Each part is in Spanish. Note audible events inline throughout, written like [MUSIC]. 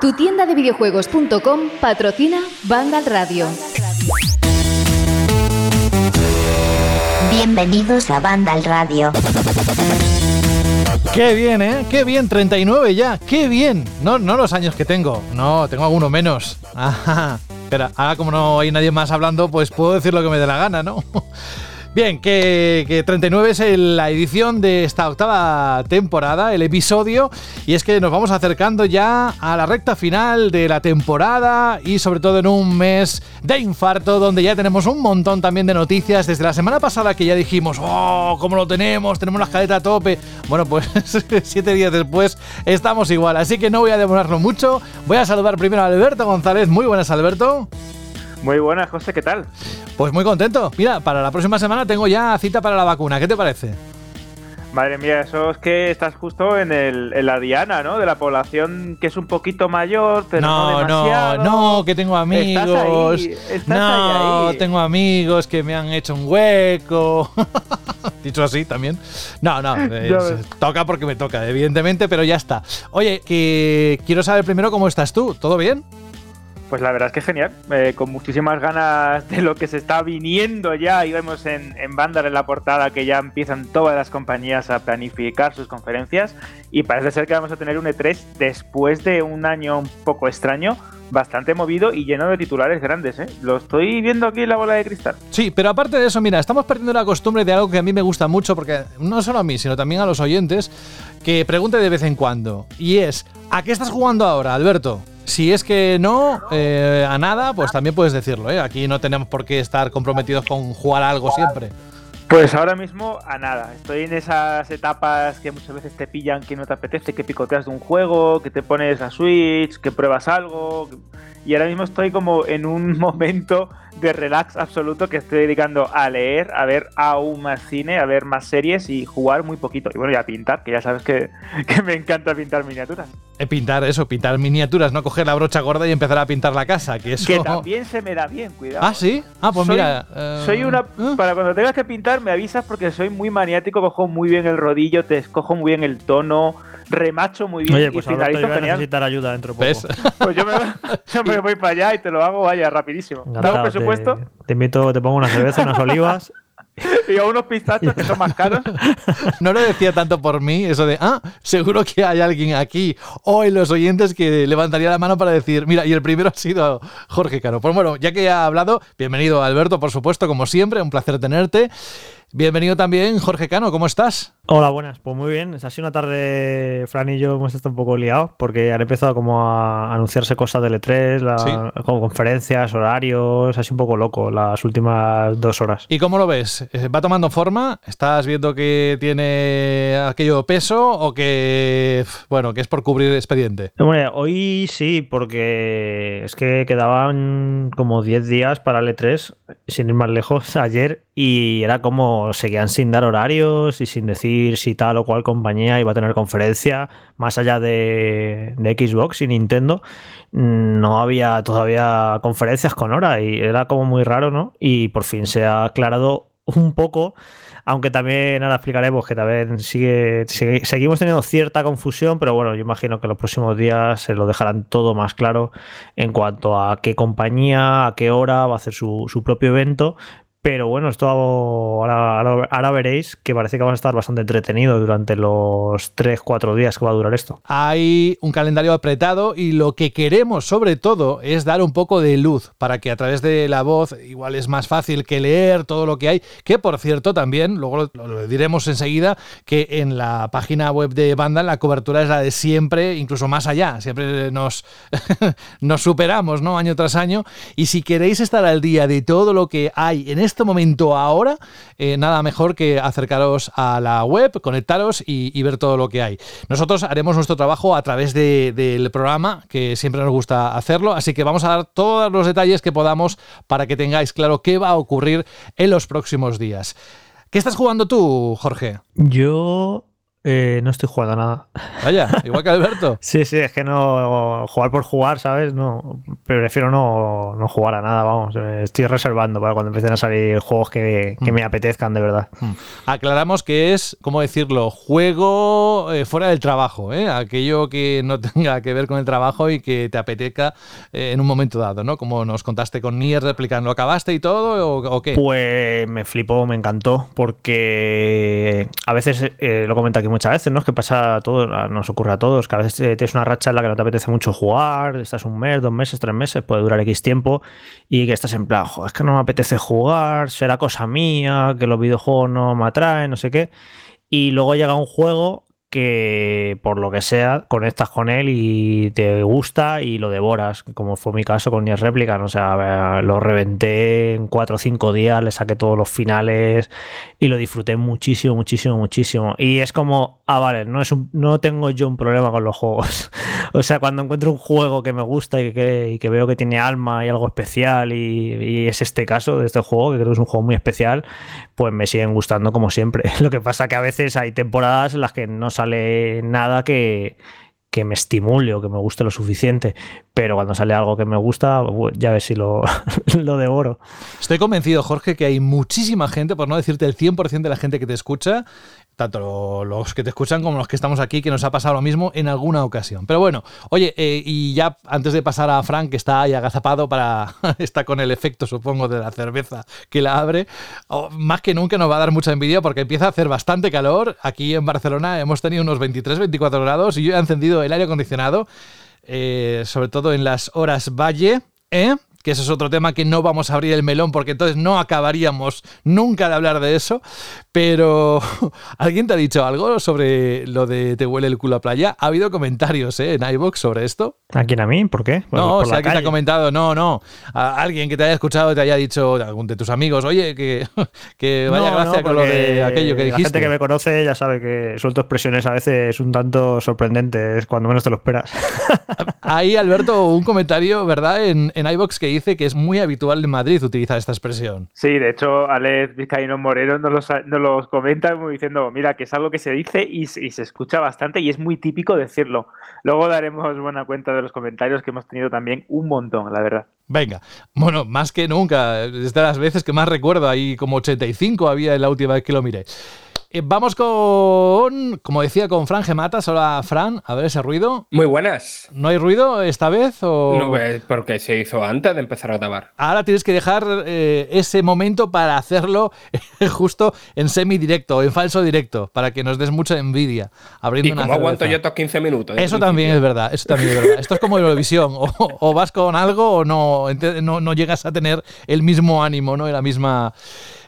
Tu tienda de videojuegos.com patrocina Vandal Radio. Bienvenidos a Vandal Radio. Qué bien, ¿eh? Qué bien, 39 ya. Qué bien. No, no los años que tengo. No, tengo alguno menos. [LAUGHS] Ajá. Espera, ahora como no hay nadie más hablando, pues puedo decir lo que me dé la gana, ¿no? Bien, que, 39 es la edición de esta octava temporada, el episodio, y es que nos vamos acercando ya a la recta final de la temporada y sobre todo en un mes de infarto donde ya tenemos un montón también de noticias desde la semana pasada que ya dijimos, oh, ¿cómo lo tenemos? Tenemos la escaleta a tope. Bueno, pues [LAUGHS] siete días después estamos igual, así que no voy a demorarlo mucho. Voy a saludar primero a Alberto González. Muy buenas, Alberto. Muy buenas, José, ¿qué tal? Pues muy contento. Mira, para la próxima semana tengo ya cita para la vacuna. ¿Qué te parece? Madre mía, eso es que estás justo en, el, en la diana, ¿no? De la población que es un poquito mayor, pero no, no demasiado. No, no, que tengo amigos. ¿Estás no, tengo amigos que me han hecho un hueco. [LAUGHS] Dicho así también. No, no, [LAUGHS] toca porque me toca, evidentemente, pero ya está. Oye, que quiero saber primero cómo estás tú. ¿Todo bien? Pues la verdad es que genial, eh, con muchísimas ganas de lo que se está viniendo ya. Y vemos en, en en la portada que ya empiezan todas las compañías a planificar sus conferencias. Y parece ser que vamos a tener un E3 después de un año un poco extraño, bastante movido y lleno de titulares grandes. ¿eh? Lo estoy viendo aquí en la bola de cristal. Sí, pero aparte de eso, mira, estamos perdiendo la costumbre de algo que a mí me gusta mucho, porque no solo a mí, sino también a los oyentes, que pregunte de vez en cuando. Y es, ¿a qué estás jugando ahora, Alberto? Si es que no, eh, a nada, pues también puedes decirlo. ¿eh? Aquí no tenemos por qué estar comprometidos con jugar algo siempre. Pues ahora mismo a nada. Estoy en esas etapas que muchas veces te pillan que no te apetece, que picoteas de un juego, que te pones a Switch, que pruebas algo. Y ahora mismo estoy como en un [LAUGHS] momento de relax absoluto que estoy dedicando a leer, a ver aún más cine, a ver más series y jugar muy poquito. Y bueno, y a pintar, que ya sabes [LAUGHS] que, me encanta pintar miniaturas. Eh, pintar eso, pintar miniaturas, no coger la brocha gorda y empezar a pintar la casa, que eso... Que también se me da bien, cuidado. Ah, sí. Ah, pues mira. Soy eh, una. ¿eh? Para cuando tengas que pintar, me avisas porque soy muy maniático, cojo muy bien el rodillo, te escojo muy bien el tono remacho muy bien. Oye, pues ahora te voy a necesitar ayuda dentro de poco. [LAUGHS] Pues yo me, voy para allá y te lo hago, vaya, rapidísimo. Dame presupuesto. Te, invito, te pongo una cerveza, unas olivas. [LAUGHS] y a unos pistachos que son más caros. [LAUGHS] No lo decía tanto por mí, eso de, ah, seguro que hay alguien aquí o en los oyentes que levantaría la mano para decir, mira, y el primero ha sido Jorge Caro. Pues bueno, ya que ha hablado, bienvenido Alberto, por supuesto, como siempre, un placer tenerte. Bienvenido también, Jorge Cano, ¿cómo estás? Hola, buenas. Pues muy bien. Ha sido una tarde, Fran y yo hemos estado un poco liados porque han empezado como a anunciarse cosas de L3, como conferencias, horarios, así un poco loco las últimas dos horas. ¿Y cómo lo ves? Eh, ¿Va tomando forma? ¿Estás viendo que tiene aquello peso o que, bueno, que es por cubrir el expediente? Bueno, hoy sí, porque es que quedaban como 10 días para L3, sin ir más lejos, [LAUGHS] ayer, y era como seguían sin dar horarios y sin decir si tal o cual compañía iba a tener conferencia, más allá de, Xbox y Nintendo, no había todavía conferencias con hora y era como muy raro, ¿no? Y por fin se ha aclarado un poco aunque también ahora explicaremos que también sigue, seguimos teniendo cierta confusión, pero bueno, yo imagino que los próximos días se lo dejarán todo más claro en cuanto a qué compañía, a qué hora va a hacer su, su propio evento, pero bueno, esto ahora, ahora, veréis que parece que va a estar bastante entretenido durante los 3-4 días que va a durar esto. Hay un calendario apretado y lo que queremos sobre todo es dar un poco de luz para que a través de la voz igual es más fácil que leer todo lo que hay. Que por cierto también, luego lo, diremos enseguida, que en la página web de Banda la cobertura es la de siempre, incluso más allá. Siempre nos, [LAUGHS] nos superamos ¿no? año tras año. Y si queréis estar al día de todo lo que hay en este este momento ahora, eh, nada mejor que acercaros a la web, conectaros y, ver todo lo que hay. Nosotros haremos nuestro trabajo a través del programa, que siempre nos gusta hacerlo, así que vamos a dar todos los detalles que podamos para que tengáis claro qué va a ocurrir en los próximos días. ¿Qué estás jugando tú, Jorge? Yo Eh, no estoy jugando a nada. Vaya, igual que Alberto. [LAUGHS] sí, sí, es que no jugar por jugar, ¿sabes? No, prefiero no, no jugar a nada, vamos. Estoy reservando para cuando empiecen a salir juegos que, que Mm. me apetezcan de verdad. Hmm. Aclaramos que es, ¿cómo decirlo? Juego eh, fuera del trabajo, ¿eh? Aquello que no [LAUGHS] tenga que ver con el trabajo y que te apetezca eh, en un momento dado, ¿no? Como nos contaste con Nier replicando, ¿lo acabaste y todo o, o qué? Pues me flipó, me encantó, porque a veces, eh, lo comento aquí muchas veces, ¿no? Es que pasa a todos, nos ocurre a todos, que a veces eh, tienes una racha en la que no te apetece mucho jugar, estás un mes, dos meses, tres meses, puede durar X tiempo, y que estás en plan, "Jo, es que no me apetece jugar, será cosa mía, que los videojuegos no me atraen, no sé qué. Y luego llega un juego que por lo que sea conectas con él y te gusta y lo devoras, como fue mi caso con Nier Replicant, o sea, lo reventé en cuatro o cinco días, le saqué todos los finales y lo disfruté muchísimo, muchísimo, muchísimo. Y es como, ah, vale, no, es un- no tengo yo un problema con los juegos. [LAUGHS] o sea, cuando encuentro un juego que me gusta y que, que veo que tiene alma y algo especial y, y es este caso de este juego, que creo que es un juego muy especial, pues me siguen gustando como siempre. [LAUGHS] Lo que pasa que a veces hay temporadas en las que no sale nada que, que me estimule o que me guste lo suficiente, pero cuando sale algo que me gusta, bu- ya ves si lo, [LAUGHS] lo devoro. Estoy convencido, Jorge, que hay muchísima gente, por no decirte el 100% de la gente que te escucha, tanto los que te escuchan como los que estamos aquí, que nos ha pasado lo mismo en alguna ocasión. Pero bueno, oye, eh, y ya antes de pasar a Frank, que está ahí agazapado para. [LAUGHS] está con el efecto, supongo, de la cerveza que la abre, más que nunca nos va a dar mucha envidia porque empieza a hacer bastante calor. Aquí en Barcelona hemos tenido unos 23, 24 grados y yo he encendido el aire acondicionado, eh, sobre todo en las horas valle, ¿eh? que eso es otro tema que no vamos a abrir el melón porque entonces no acabaríamos nunca de hablar de eso. Pero, [LAUGHS] ¿alguien te ha dicho algo sobre lo de te huele el culo a playa? Ha habido comentarios ¿eh? en iVoox sobre esto. ¿A quién a mí? ¿Por qué? Por- No, por si la alguien te ha comentado, no, no. A alguien que te haya escuchado te haya dicho, algún de tus amigos, oye, que, [LAUGHS] que vaya No, gracia no, con lo de aquello que La dijiste. gente que me conoce ya sabe que suelto expresiones a veces un tanto sorprendentes cuando menos te lo esperas. [LAUGHS] Ahí, Alberto, un comentario, ¿verdad? En, en iVoox que dice que es muy habitual en Madrid utilizar esta expresión. Sí, de hecho, Alex Vizcaíno Moreno nos los, nos los comenta diciendo, mira, que es algo que se dice y, y se escucha bastante y es muy típico decirlo. Luego daremos buena cuenta de los comentarios que hemos tenido también un montón, la verdad. Venga, bueno, más que nunca, es de las veces que más recuerdo, ahí como 85 había en la última vez que lo miré. Eh, vamos con, como decía, con Fran Gematas. Hola, Fran, a ver ese ruido. Muy buenas. ¿No hay ruido esta vez? O... No, pues, porque se hizo antes de empezar a grabar. Ahora tienes que dejar eh, ese momento para hacerlo [LAUGHS] justo en semidirecto, en falso directo, para que nos des mucha envidia. Abriendo ¿Y una cómo aguanto cerveza. yo estos 15 minutos? Eso también es verdad, eso también es verdad. Esto es como Eurovisión, o, o vas con algo o no, no, no llegas a tener el mismo ánimo, ¿no? Y la misma,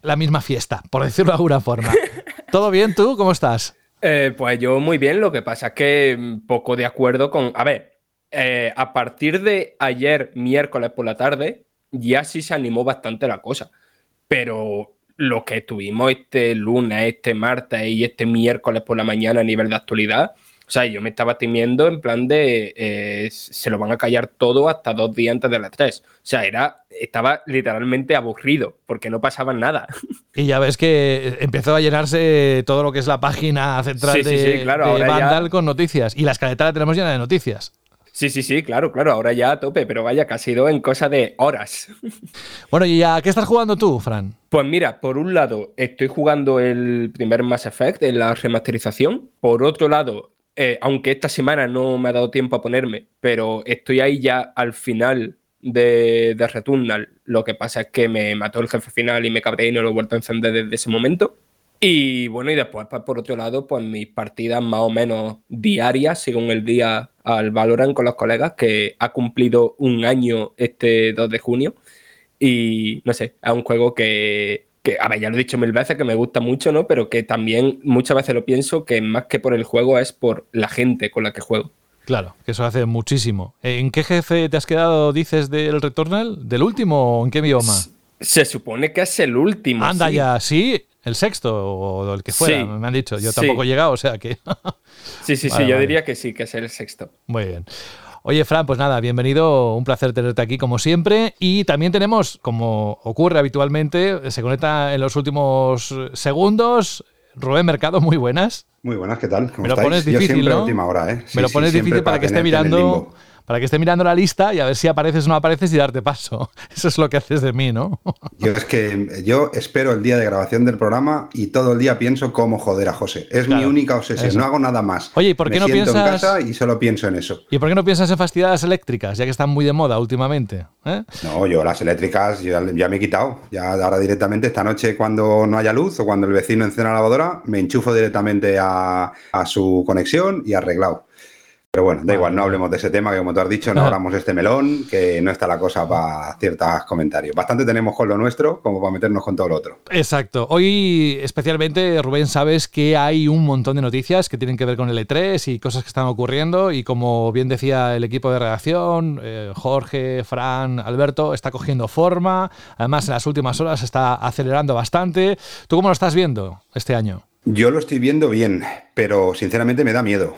la misma fiesta, por decirlo de alguna forma. ¿Todo bien tú? ¿Cómo estás? Eh, pues yo muy bien, lo que pasa es que mm, poco de acuerdo con... A ver, eh, a partir de ayer, miércoles por la tarde, ya sí se animó bastante la cosa. Pero lo que tuvimos este lunes, este martes y este miércoles por la mañana a nivel de actualidad, o sea, yo me estaba temiendo en plan de eh, se lo van a callar todo hasta dos días antes de las tres. O sea, era, estaba literalmente aburrido porque no pasaba nada. [LAUGHS] Y ya ves que empezó a llenarse todo lo que es la página central Sí, sí, de, sí, claro, de ya- Vandal con noticias. Y la escaleta la tenemos llena de noticias. Sí, sí, sí, claro, claro, ahora ya a tope, pero vaya que ha sido en cosa de horas. [LAUGHS] Bueno, ¿y a qué estás jugando tú, Fran? Pues mira, por un lado estoy jugando el primer Mass Effect en la remasterización, por otro lado, eh, aunque esta semana no me ha dado tiempo a ponerme, pero estoy ahí ya al final de, de Returnal, lo que pasa es que me mató el jefe final y me cabré y no lo he vuelto a encender desde ese momento. Y bueno, y después, pues, por otro lado, pues mis partidas más o menos diarias, según el día al Valorant con los colegas, que ha cumplido un año este 2 de junio. Y no sé, es un juego que, que, a ver, ya lo he dicho mil veces, que me gusta mucho, ¿no? Pero que también muchas veces lo pienso que más que por el juego es por la gente con la que juego. Claro, que eso hace muchísimo. ¿En qué jefe te has quedado, dices, del Returnal? ¿Del último o en qué bioma? Se supone que es el último. Anda sí. ya, sí, el sexto o el que fuera, Sí. me han dicho. Yo Sí. tampoco he llegado, o sea que... [LAUGHS] Sí, sí, sí, yo vale. diría que sí, que es el sexto. Muy bien. Oye, Fran, pues nada, bienvenido, un placer tenerte aquí como siempre. Y también tenemos, como ocurre habitualmente, se conecta en los últimos segundos Rubén Mercado, muy buenas. Muy buenas, ¿qué tal? ¿Cómo me lo pones difícil, Yo siempre ¿no? última hora, ¿eh? me lo pones difícil para que esté mirando para que esté mirando la lista y a ver si apareces o no apareces y darte paso. [LAUGHS] Eso es lo que haces de mí, ¿no? [LAUGHS] Yo es que yo espero el día de grabación del programa y todo el día pienso cómo joder a José. Es Claro, mi única obsesión, eso. no hago nada más. Oye, ¿y por qué Me no siento piensas- en casa y solo pienso en eso. ¿Y por qué no piensas en fastidiar las eléctricas, ya que están muy de moda últimamente? ¿Eh? No, yo las eléctricas ya, ya me he quitado. Ya ahora directamente esta noche cuando no haya luz o cuando el vecino encienda la lavadora, me enchufo directamente a, a su conexión y arreglado. Pero bueno, da igual, no hablemos de ese tema que como tú has dicho, no Ajá. abramos este melón, que no está la cosa para ciertos comentarios. Bastante tenemos con lo nuestro como para meternos con todo lo otro. Exacto. Hoy, especialmente, Rubén, sabes que hay un montón de noticias que tienen que ver con el E3 y cosas que están ocurriendo. Y como bien decía el equipo de redacción, eh, Jorge, Fran, Alberto, está cogiendo forma. Además, en las últimas horas se está acelerando bastante. ¿Tú cómo lo estás viendo este año? Yo lo estoy viendo bien, pero sinceramente me da miedo,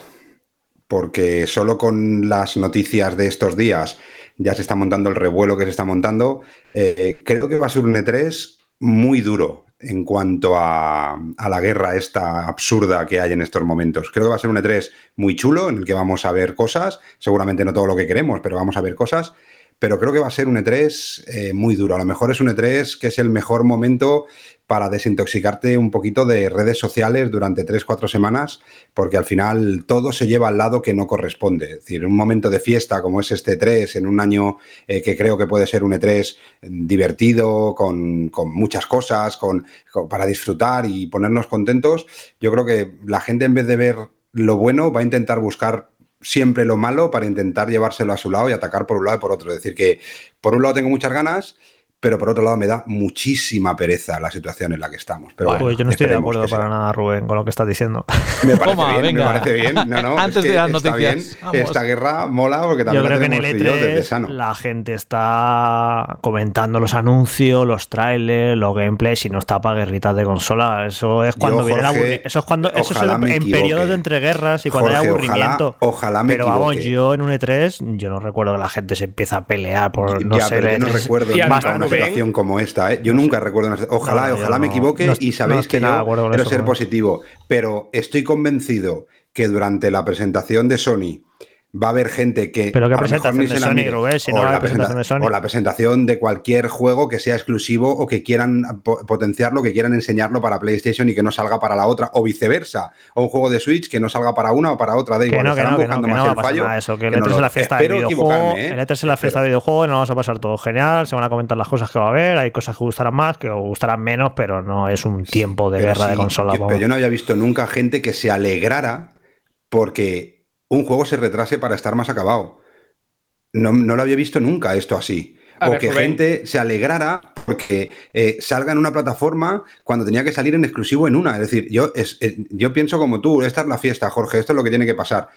porque solo con las noticias de estos días ya se está montando el revuelo que se está montando. eh, creo que va a ser un E3 muy duro en cuanto a, la guerra esta absurda que hay en estos momentos. Creo que va a ser un E3 muy chulo en el que vamos a ver cosas, seguramente no todo lo que queremos, pero vamos a ver cosas. Pero creo que va a ser un E3 eh, muy duro. A lo mejor es un E3 que es el mejor momento para desintoxicarte un poquito de redes sociales durante 3-4 semanas, porque al final todo se lleva al lado que no corresponde. Es decir, un momento de fiesta como es este E3, en un año eh, que creo que puede ser un E3 divertido, con, con muchas cosas, con- para disfrutar y ponernos contentos, yo creo que la gente en vez de ver lo bueno va a intentar buscar siempre lo malo para intentar llevárselo a su lado y atacar por un lado y por otro. Es decir, que por un lado tengo muchas ganas, pero por otro lado me da muchísima pereza la situación en la que estamos. Pero bueno, pues yo no estoy de acuerdo sea. para nada, Rubén, con lo que estás diciendo. [LAUGHS] Me parece Toma, bien, venga. me parece bien. No, no, [LAUGHS] Antes es de que las está noticias, bien. Esta guerra mola porque Yo también creo la que en el tenemos tú y yo desde E3 sano. la gente está comentando los anuncios, los trailers, los gameplays y no está para guerritas de consola. Eso es cuando Yo, viene el Jorge, aburrimiento. Eso es cuando eso es en, en periodos de entreguerras y cuando hay aburrimiento. Ojalá, ojalá me Pero vamos, equivoque. yo en un E3, yo no recuerdo que la gente se empieza a pelear por no ya, sé. pero yo no recuerdo Como esta. ¿eh? Yo nunca recuerdo una Ojalá, No, ojalá me equivoque no- y sabéis que nada yo quiero ser positivo, pero estoy convencido que durante la presentación de Sony va a haber gente que. Pero qué presentación de Sony, mire. Rubén, si no la presentación de Sony. O la presentación de cualquier juego que sea exclusivo o que quieran po- potenciarlo, que quieran enseñarlo para PlayStation y que no salga para la otra, o viceversa. O un juego de Switch que no salga para una o para otra, da Que igual. no, que estarán no, que no, buscando que no más el fallo. nada eso. Que el que no E3 es la fiesta de videojuego. ¿eh? El E3 es la fiesta de videojuego, nos vamos a pasar todo genial, se van a comentar las cosas que va a haber, hay cosas que gustarán más, que gustarán menos, pero no es un tiempo de guerra de consola. yo, pero yo no había visto nunca gente que se alegrara porque un juego se retrase para estar más acabado. No, no lo había visto nunca esto así. A o ver, que Rubén. gente se alegrara porque eh, salga en una plataforma cuando tenía que salir en exclusivo en una. Es decir, yo, es- eh, yo pienso como tú, esta es la fiesta, Jorge, esto es lo que tiene que pasar.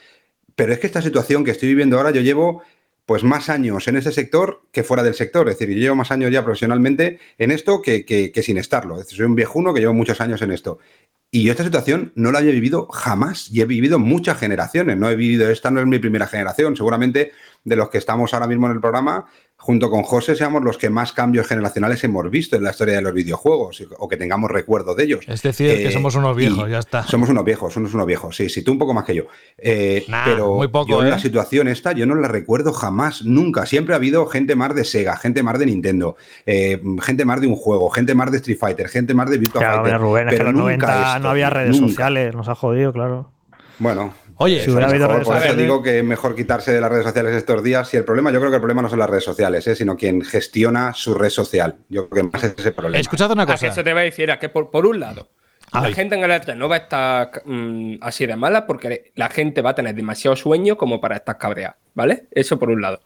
Pero es que esta situación que estoy viviendo ahora, yo llevo pues más años en ese sector que fuera del sector. Es decir, yo llevo más años ya profesionalmente en esto que, que- que sin estarlo. Es decir, soy un viejuno que llevo muchos años en esto. Y yo esta situación no la había vivido jamás y he vivido muchas generaciones. No he vivido, esta no es mi primera generación. Seguramente de los que estamos ahora mismo en el programa, junto con José, seamos los que más cambios generacionales hemos visto en la historia de los videojuegos o que tengamos recuerdo de ellos. Es decir, que Eh, somos unos viejos, ya está. Somos unos viejos, somos unos viejos. Sí, sí, tú un poco más que yo. Eh, Nah, pero muy poco, yo en ¿eh? la situación esta, yo no la recuerdo jamás, nunca. Siempre ha habido gente más de Sega, gente más de Nintendo, eh, gente más de un juego, gente más de Street Fighter, gente más de Virtua Fighter. Rubén, es que pero en los nunca 90 esto, no había redes nunca. sociales, nos ha jodido, claro. Bueno, Oye, Si hubiera mejor, redes por eso sociales- digo que es mejor quitarse de las redes sociales estos días. Y el problema, yo creo que el problema no son las redes sociales, ¿eh? sino quien gestiona su red social. Yo creo que más es ese problema. escuchad una A que cosa. eso te va a decir, a que por, por un lado, Ay. la gente en el E3 no va a estar mm, así de mala porque la gente va a tener demasiado sueño como para estar cabreada, ¿vale? Eso por un lado.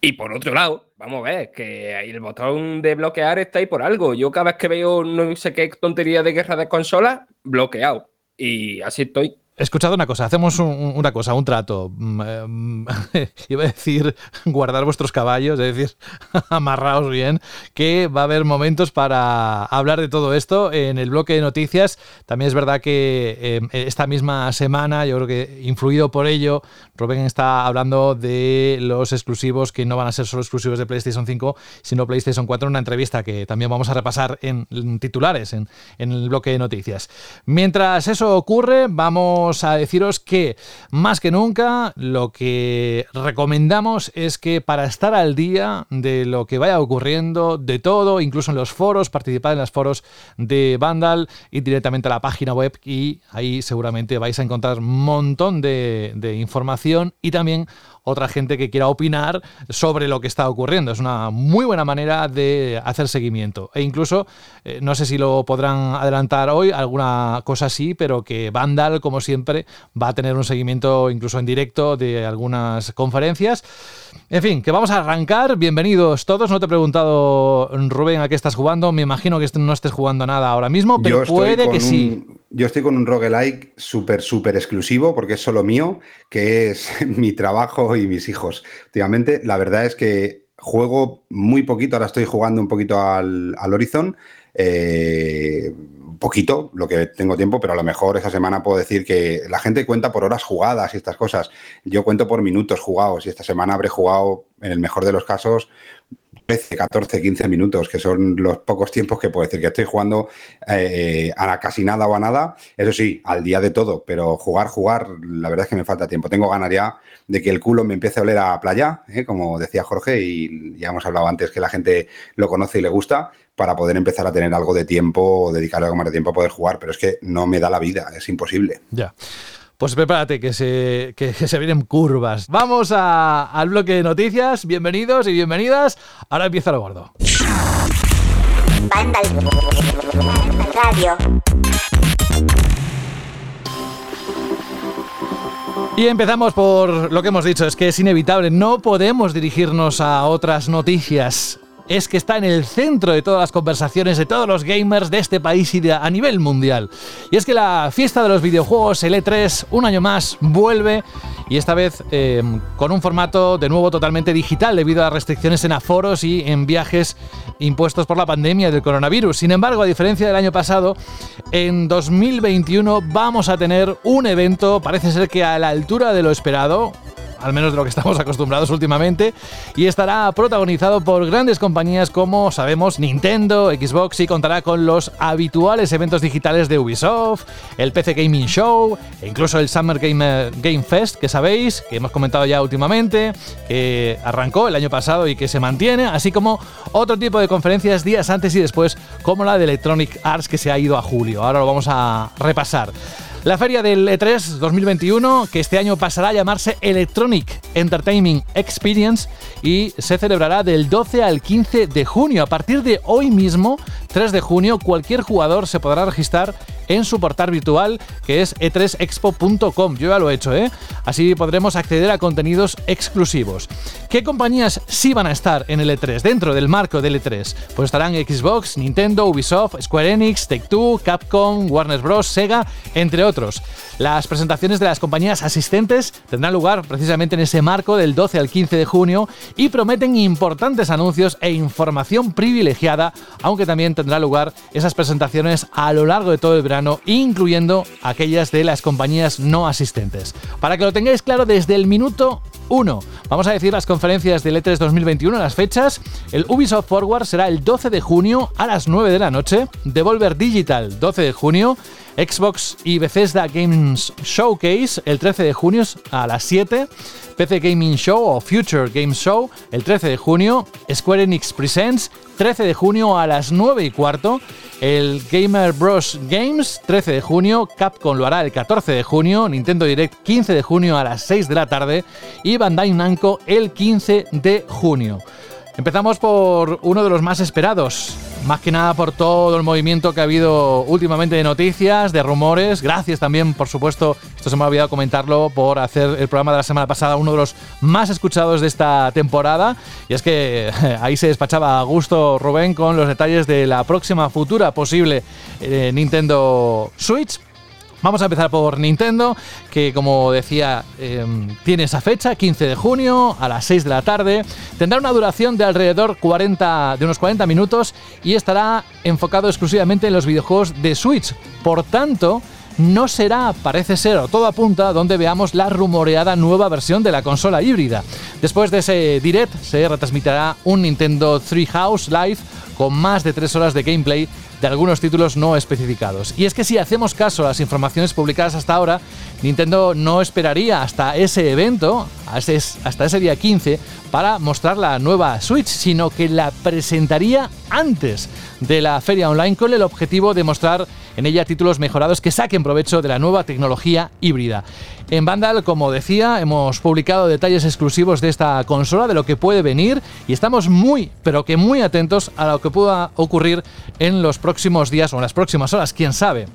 Y por otro lado, vamos a ver, que el botón de bloquear está ahí por algo. Yo cada vez que veo no sé qué tontería de guerra de consolas, bloqueado. Y así estoy. He escuchado una cosa, hacemos una cosa, un trato. Mm, eh, [LAUGHS] iba a decir guardar vuestros caballos, es decir, [LAUGHS] amarraos bien, que va a haber momentos para hablar de todo esto en el bloque de noticias. También es verdad que eh, esta misma semana, yo creo que influido por ello, Rubén está hablando de los exclusivos que no van a ser solo exclusivos de PlayStation 5, sino PlayStation 4, una entrevista que también vamos a repasar en, titulares en, en el bloque de noticias. Mientras eso ocurre, vamos a deciros que más que nunca lo que recomendamos es que para estar al día de lo que vaya ocurriendo, de todo, incluso en los foros, participad en los foros de Vandal y directamente a la página web y ahí seguramente vais a encontrar un montón de información y también otra gente que quiera opinar sobre lo que está ocurriendo. Es una muy buena manera de hacer seguimiento. E incluso, eh, no sé si lo podrán adelantar hoy, alguna cosa así, pero que Vandal, como siempre, va a tener un seguimiento incluso en directo de algunas conferencias. En fin, que vamos a arrancar. Bienvenidos todos. No te he preguntado, Rubén, a qué estás jugando. Me imagino que no estés jugando nada ahora mismo, pero puede que sí. Yo estoy con un roguelike súper, súper exclusivo porque es solo mío, que es [LAUGHS] mi trabajo y mis hijos. Últimamente, la verdad es que juego muy poquito, ahora estoy jugando un poquito al, Horizon. Eh, poquito, lo que tengo tiempo, pero a lo mejor esa semana puedo decir que la gente cuenta por horas jugadas y estas cosas. Yo cuento por minutos jugados y esta semana habré jugado, en el mejor de los casos, 13, 14, 15 minutos, que son los pocos tiempos que puedo decir que estoy jugando eh, a casi nada o a nada. Eso sí, al día de todo, pero jugar, jugar, la verdad es que me falta tiempo. Tengo ganas ya de que el culo me empiece a oler a playa, ¿eh? como decía Jorge, y ya hemos hablado antes que la gente lo conoce y le gusta, para poder empezar a tener algo de tiempo, dedicar algo más de tiempo a poder jugar, pero es que no me da la vida, es imposible. Ya. Pues prepárate que se, que, [LAUGHS] se vienen curvas. Vamos al bloque de noticias. Bienvenidos y bienvenidas. Ahora empieza lo gordo. Y empezamos por lo que hemos dicho, es que es inevitable, no podemos dirigirnos a otras noticias es que está en el centro de todas las conversaciones de todos los gamers de este país y a nivel mundial. Y es que la fiesta de los videojuegos, el E3, un año más, vuelve y esta vez em, con un formato de nuevo totalmente digital debido a restricciones en aforos y en viajes impuestos por la pandemia del coronavirus. Sin embargo, a diferencia del año pasado, en 2021 vamos a tener un evento, parece ser que a la altura de lo esperado, al menos de lo que estamos [LAUGHS] acostumbrados últimamente, y estará protagonizado por grandes compañías como sabemos Nintendo, Xbox y contará con los habituales eventos digitales de Ubisoft, el PC Gaming Show e incluso el Summer Game, Game Fest, que sabéis, que hemos comentado ya últimamente, que arrancó el año pasado y que se mantiene, así como otro tipo de conferencias días antes y después, como la de Electronic Arts que se ha ido a julio. Ahora lo vamos a repasar. La feria del E3 2021, que este año pasará a llamarse Electronic Entertainment Experience y se celebrará del 12 al 15 de junio. A partir de hoy mismo, 3 de junio, cualquier jugador se podrá registrar en su portal virtual que es e3expo.com. Yo ya lo he hecho, ¿eh? Así podremos acceder a contenidos exclusivos. ¿Qué compañías sí van a estar en el E3, dentro del marco del E3? Pues estarán Xbox, Nintendo, Ubisoft, Square Enix, Take-Two, Capcom, Warner Bros., Sega, entre otros. Las presentaciones de las compañías asistentes tendrán lugar precisamente en ese marco del 12 al 15 de junio y prometen importantes anuncios e información privilegiada, aunque también tendrá lugar esas presentaciones a lo largo de todo el verano, incluyendo aquellas de las compañías no asistentes. Para que lo tengáis claro desde el minuto 1, vamos a decir las conferencias del E3 2021, las fechas. El Ubisoft Forward será el 12 de junio a las 9 de la noche, Devolver Digital 12 de junio, Xbox y Bethesda Games Showcase el 13 de junio a las 7, PC Gaming Show o Future Games Show el 13 de junio, Square Enix Presents 13 de junio a las 9 y cuarto, el Gamer Bros. Games 13 de junio, Capcom lo hará el 14 de junio, Nintendo Direct 15 de junio a las 6 de la tarde. Y Bandai Namco el 15 de junio. Empezamos por uno de los más esperados, más que nada por todo el movimiento que ha habido últimamente de noticias, de rumores. Gracias también, por supuesto, esto se me ha olvidado comentarlo, por hacer el programa de la semana pasada uno de los más escuchados de esta temporada. Y es que [LAUGHS] ahí se despachaba a gusto Rubén con los detalles de la próxima futura posible eh, Nintendo Switch Vamos a empezar por Nintendo, que como decía, em, tiene esa fecha, 15 de junio, a las 6 de la tarde. Tendrá una duración de alrededor 40, de unos 40 minutos y estará enfocado exclusivamente en los videojuegos de Switch. Por tanto, no será, parece ser, o todo apunta, donde veamos la rumoreada nueva versión de la consola híbrida. Después de ese direct se retransmitirá un Nintendo Treehouse Live con más de 3 horas de gameplay de algunos títulos no especificados. Y es que si hacemos caso a las informaciones publicadas hasta ahora, Nintendo no esperaría hasta ese evento, hasta ese día 15, para mostrar la nueva Switch, sino que la presentaría antes de la feria online con el objetivo de mostrar en ella títulos mejorados que saquen provecho de la nueva tecnología híbrida. En Vandal, como decía, hemos publicado detalles exclusivos de esta consola, de lo que puede venir, y estamos muy, pero que muy atentos a lo que pueda ocurrir en los próximos días o en las próximas horas, quién sabe.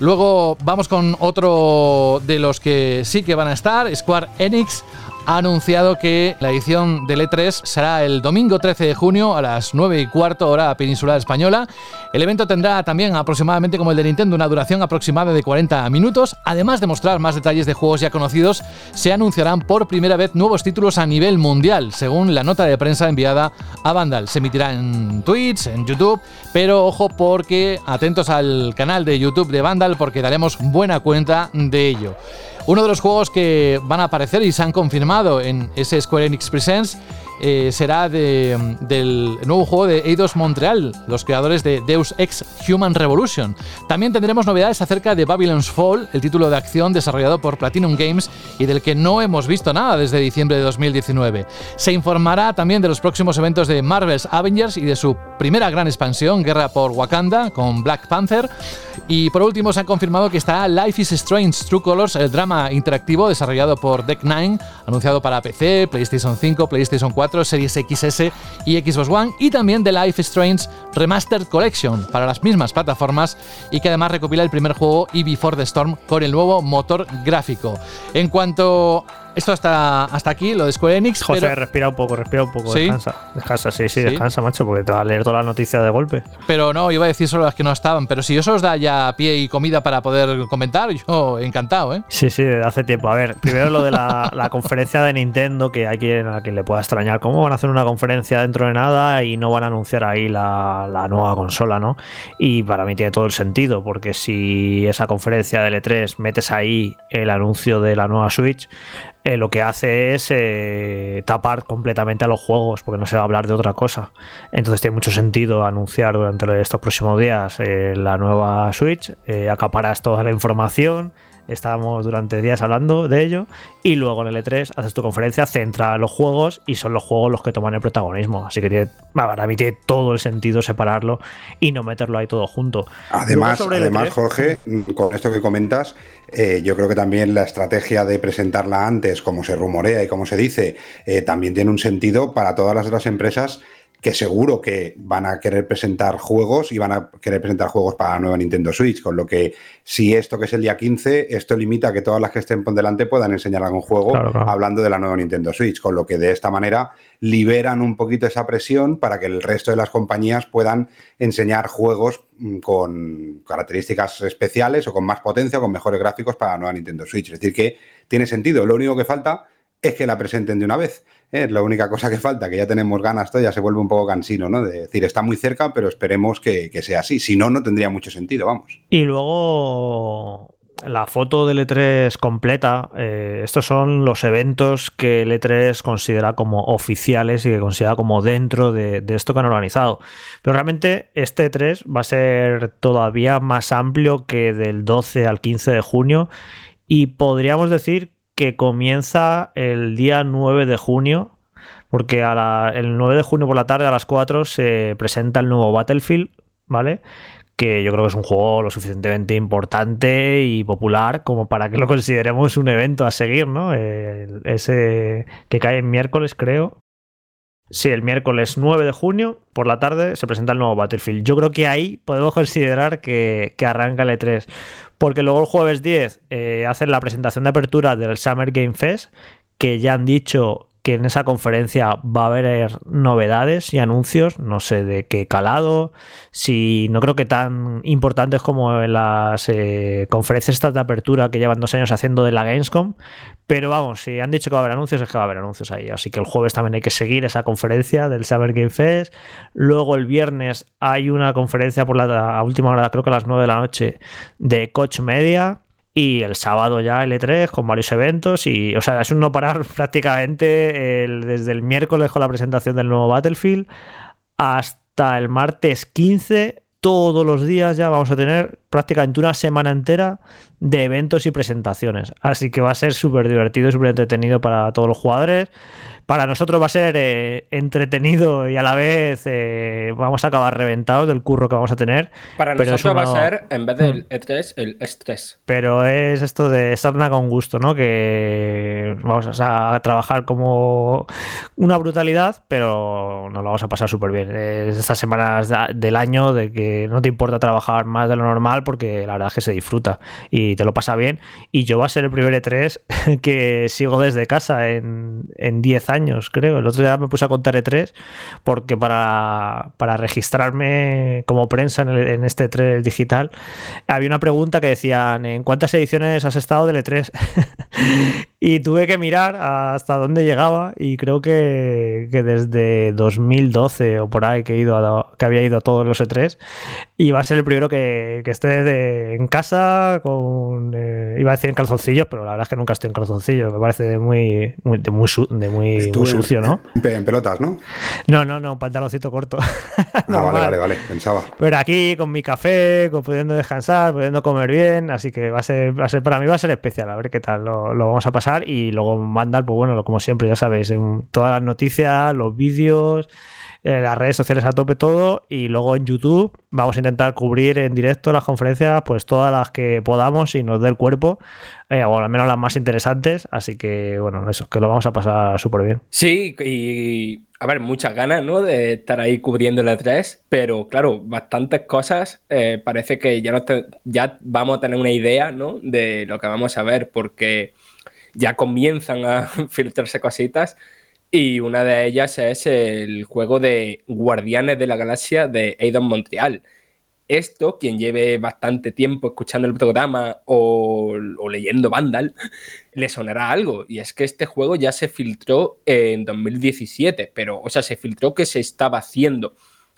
Luego vamos con otro de los que sí que van a estar, Square Enix ha anunciado que la edición del E3 será el domingo 13 de junio a las 9 y cuarto hora peninsular española. El evento tendrá también aproximadamente como el de Nintendo una duración aproximada de 40 minutos. Además de mostrar más detalles de juegos ya conocidos, se anunciarán por primera vez nuevos títulos a nivel mundial, según la nota de prensa enviada a Vandal. Se emitirá en Twitch, en YouTube, pero ojo porque atentos al canal de YouTube de Vandal porque daremos buena cuenta de ello. Uno de los juegos que van a aparecer y se han confirmado en ese Square Enix Presents eh, será del nuevo juego de Eidos Montreal, los creadores de Deus Ex Human Revolution. También tendremos novedades acerca de Babylon's Fall, el título de acción desarrollado por Platinum Games y del que no hemos visto nada desde diciembre de 2019. Se informará también de los próximos eventos de Marvel's Avengers y de su primera gran expansión, Guerra por Wakanda, con Black Panther. Y por último se ha confirmado que estará Life is Strange True Colors, el drama interactivo desarrollado por Deck 9, anunciado para PC, PlayStation 5, PlayStation 4 Series XS y Xbox One, y también The Life is Strange Remastered Collection para las mismas plataformas y que además recopila el primer juego y Before the Storm con el nuevo motor gráfico. En cuanto esto hasta, hasta aquí, lo de Square Enix. José, respira un poco, respira un poco. Descansa. Descansa, sí, sí, descansa, macho, porque te va a leer toda la noticia de golpe. Pero no, iba a decir solo las que no estaban. Pero si eso os da ya pie y comida para poder comentar, yo encantado, ¿eh? Sí, sí, hace tiempo. A ver, primero lo de la, [LAUGHS] conferencia de Nintendo, que hay quien a quien le pueda extrañar. ¿Cómo van a hacer una conferencia dentro de nada y no van a anunciar ahí la, la nueva consola, no? Y para mí tiene todo el sentido, porque si esa conferencia de L3 metes ahí el anuncio de la nueva Switch, eh, lo que hace es eh, tapar completamente a los juegos, porque no se va a hablar de otra cosa. Entonces tiene mucho sentido anunciar durante estos próximos días eh, la nueva Switch, acaparas toda la información, estábamos durante días hablando de ello, y luego en el E3 haces tu conferencia, centra los juegos y son los juegos los que toman el protagonismo. Así que tiene, para mí tiene todo el sentido separarlo y no meterlo ahí todo junto. Además, además Jorge, con esto que comentas, eh, yo creo que también la estrategia de presentarla antes, como se rumorea y como se dice, eh, también tiene un sentido para todas las otras empresas que seguro que van a querer presentar juegos y van a querer presentar juegos para la nueva Nintendo Switch, con lo que si esto que es el día 15, esto limita a que todas las que estén por delante puedan enseñar algún juego hablando de la nueva Nintendo Switch, con lo que de esta manera liberan un poquito esa presión para que el resto de las compañías puedan enseñar juegos mm, con características especiales o con más potencia o con mejores gráficos para la nueva Nintendo Switch. Es decir, que tiene sentido. Lo único que falta es que la presenten de una vez. Es la única cosa que falta, que ya tenemos ganas, todo ya se vuelve un poco cansino, ¿no? De decir, está muy cerca, pero esperemos que, sea así. Si no, no tendría mucho sentido, vamos. Y luego la foto del E3 completa, eh, estos son los eventos que el E3 considera como oficiales y que considera como dentro de, de, esto que han organizado. Pero realmente este E3 va a ser todavía más amplio que del 12 al 15 de junio y podríamos decir que comienza el día 9 de junio, porque el 9 de junio por la tarde a las 4 se presenta el nuevo Battlefield, ¿vale? Que yo creo que es un juego lo suficientemente importante y popular como para que lo consideremos un evento a seguir, ¿no? ese que cae en miércoles, creo. Sí, el miércoles 9 de junio por la tarde se presenta el nuevo Battlefield. Yo creo que ahí podemos considerar que, que arranca el E3 porque luego el jueves 10 eh, hacen la presentación de apertura del Summer Game Fest, que ya han dicho que en esa conferencia va a haber novedades y anuncios, no sé de qué calado, si no creo que tan importantes como las eh, conferencias estas de apertura que llevan dos años haciendo de la Gamescom, pero vamos, si han dicho que va a haber anuncios, es que va a haber anuncios ahí. Así que el jueves también hay que seguir esa conferencia del Summer Game Fest. Luego el viernes hay una conferencia por la última hora, creo que a las 9 de la noche, de Coach Media y el sábado ya L3 con varios eventos y, o sea, es un no parar [LAUGHS] prácticamente desde el miércoles con la presentación del nuevo Battlefield hasta el martes 15 todos los días ya vamos a tener prácticamente una semana entera de eventos y presentaciones. Así que va a ser súper divertido y súper entretenido para todos los jugadores para nosotros va a ser eh, entretenido y a la vez eh, vamos a acabar reventados del curro que vamos a tener. Para nosotros va a ser, en vez del E3, mm. el estrés. Pero es esto de sarna con gusto, ¿no? Que vamos a trabajar como una brutalidad, pero nos lo vamos a pasar súper bien. Es estas semanas del año de que no te importa trabajar más de lo normal porque la verdad es que se disfruta y te lo pasa bien. Y yo va a ser el primer E3 [LAUGHS] que sigo desde casa en 10 años años, creo. El otro día me puse a contar E3 porque para, para registrarme como prensa en, este E3 digital había una pregunta que decían ¿en cuántas ediciones has estado del E3? [LAUGHS] y tuve que mirar hasta dónde llegaba y creo que, desde 2012 o por ahí que, he ido que había ido a todos los E3 y va a ser el primero que, esté en casa con, eh, iba a decir en calzoncillos, pero la verdad es que nunca estoy en calzoncillos, me parece muy, muy, de muy, de muy muy, sucio, ¿no? En pelotas, ¿no? No, no, no, pantaloncito corto. Ah, [LAUGHS] vale, vale, vale, pensaba. Pero aquí con mi café, con pudiendo descansar, pudiendo comer bien, así que va a ser, va a ser para mí va a ser especial, a ver qué tal lo, vamos a pasar y luego mandar, pues bueno, como siempre, ya sabéis, en todas las noticias, los vídeos, en las redes sociales a tope todo y luego en YouTube vamos a intentar cubrir en directo las conferencias, pues todas las que podamos y nos dé el cuerpo, eh, o al menos las más interesantes, así que bueno, eso, que lo vamos a pasar súper bien. Sí, y a ver, muchas ganas, ¿no? De estar ahí cubriendo el E3, pero claro, bastantes cosas, eh, parece que ya, no ya vamos a tener una idea, ¿no? De lo que vamos a ver, porque ya comienzan a [LAUGHS] filtrarse cositas y una de ellas es el juego de Guardianes de la Galaxia de Eidos Montreal. Esto, quien lleve bastante tiempo escuchando el programa o, leyendo Vandal, [LAUGHS] le sonará algo. Y es que este juego ya se filtró en 2017, pero, o sea, se filtró que se estaba haciendo.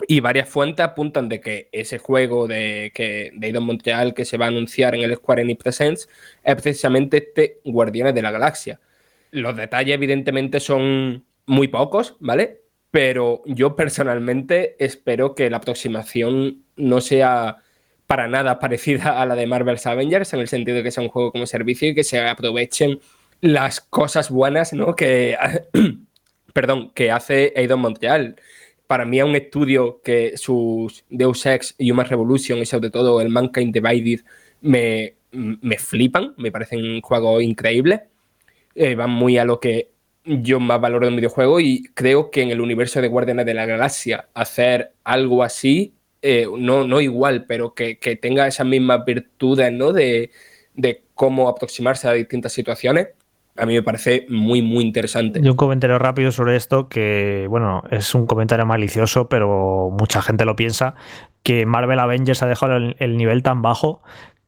Y varias fuentes apuntan de que ese juego de, que, de Eidos Montreal que se va a anunciar en el Square Enix Presents es precisamente este Guardianes de la Galaxia. Los detalles, evidentemente, son muy pocos, ¿vale? Pero yo personalmente espero que la aproximación no sea para nada [LAUGHS] parecida a la de Marvel's Avengers, en el sentido de que sea un juego como servicio y que se aprovechen las cosas buenas, ¿no? Que, [CLEARS THROAT] perdón, que hace Eidos Montreal. Para mí es un estudio que sus Deus Ex Human Revolution y sobre todo el Mankind Divided me, me flipan, me parecen un juego increíble. Eh, van muy a lo que yo más valoro un videojuego y creo que en el universo de Guardianes de la Galaxia hacer algo así, eh, no, no igual, pero que, tenga esas mismas virtudes ¿no? de, cómo aproximarse a distintas situaciones, a mí me parece muy, muy interesante. Y un comentario rápido sobre esto, que bueno, es un comentario malicioso, pero mucha gente lo piensa, que Marvel Avengers ha dejado el nivel tan bajo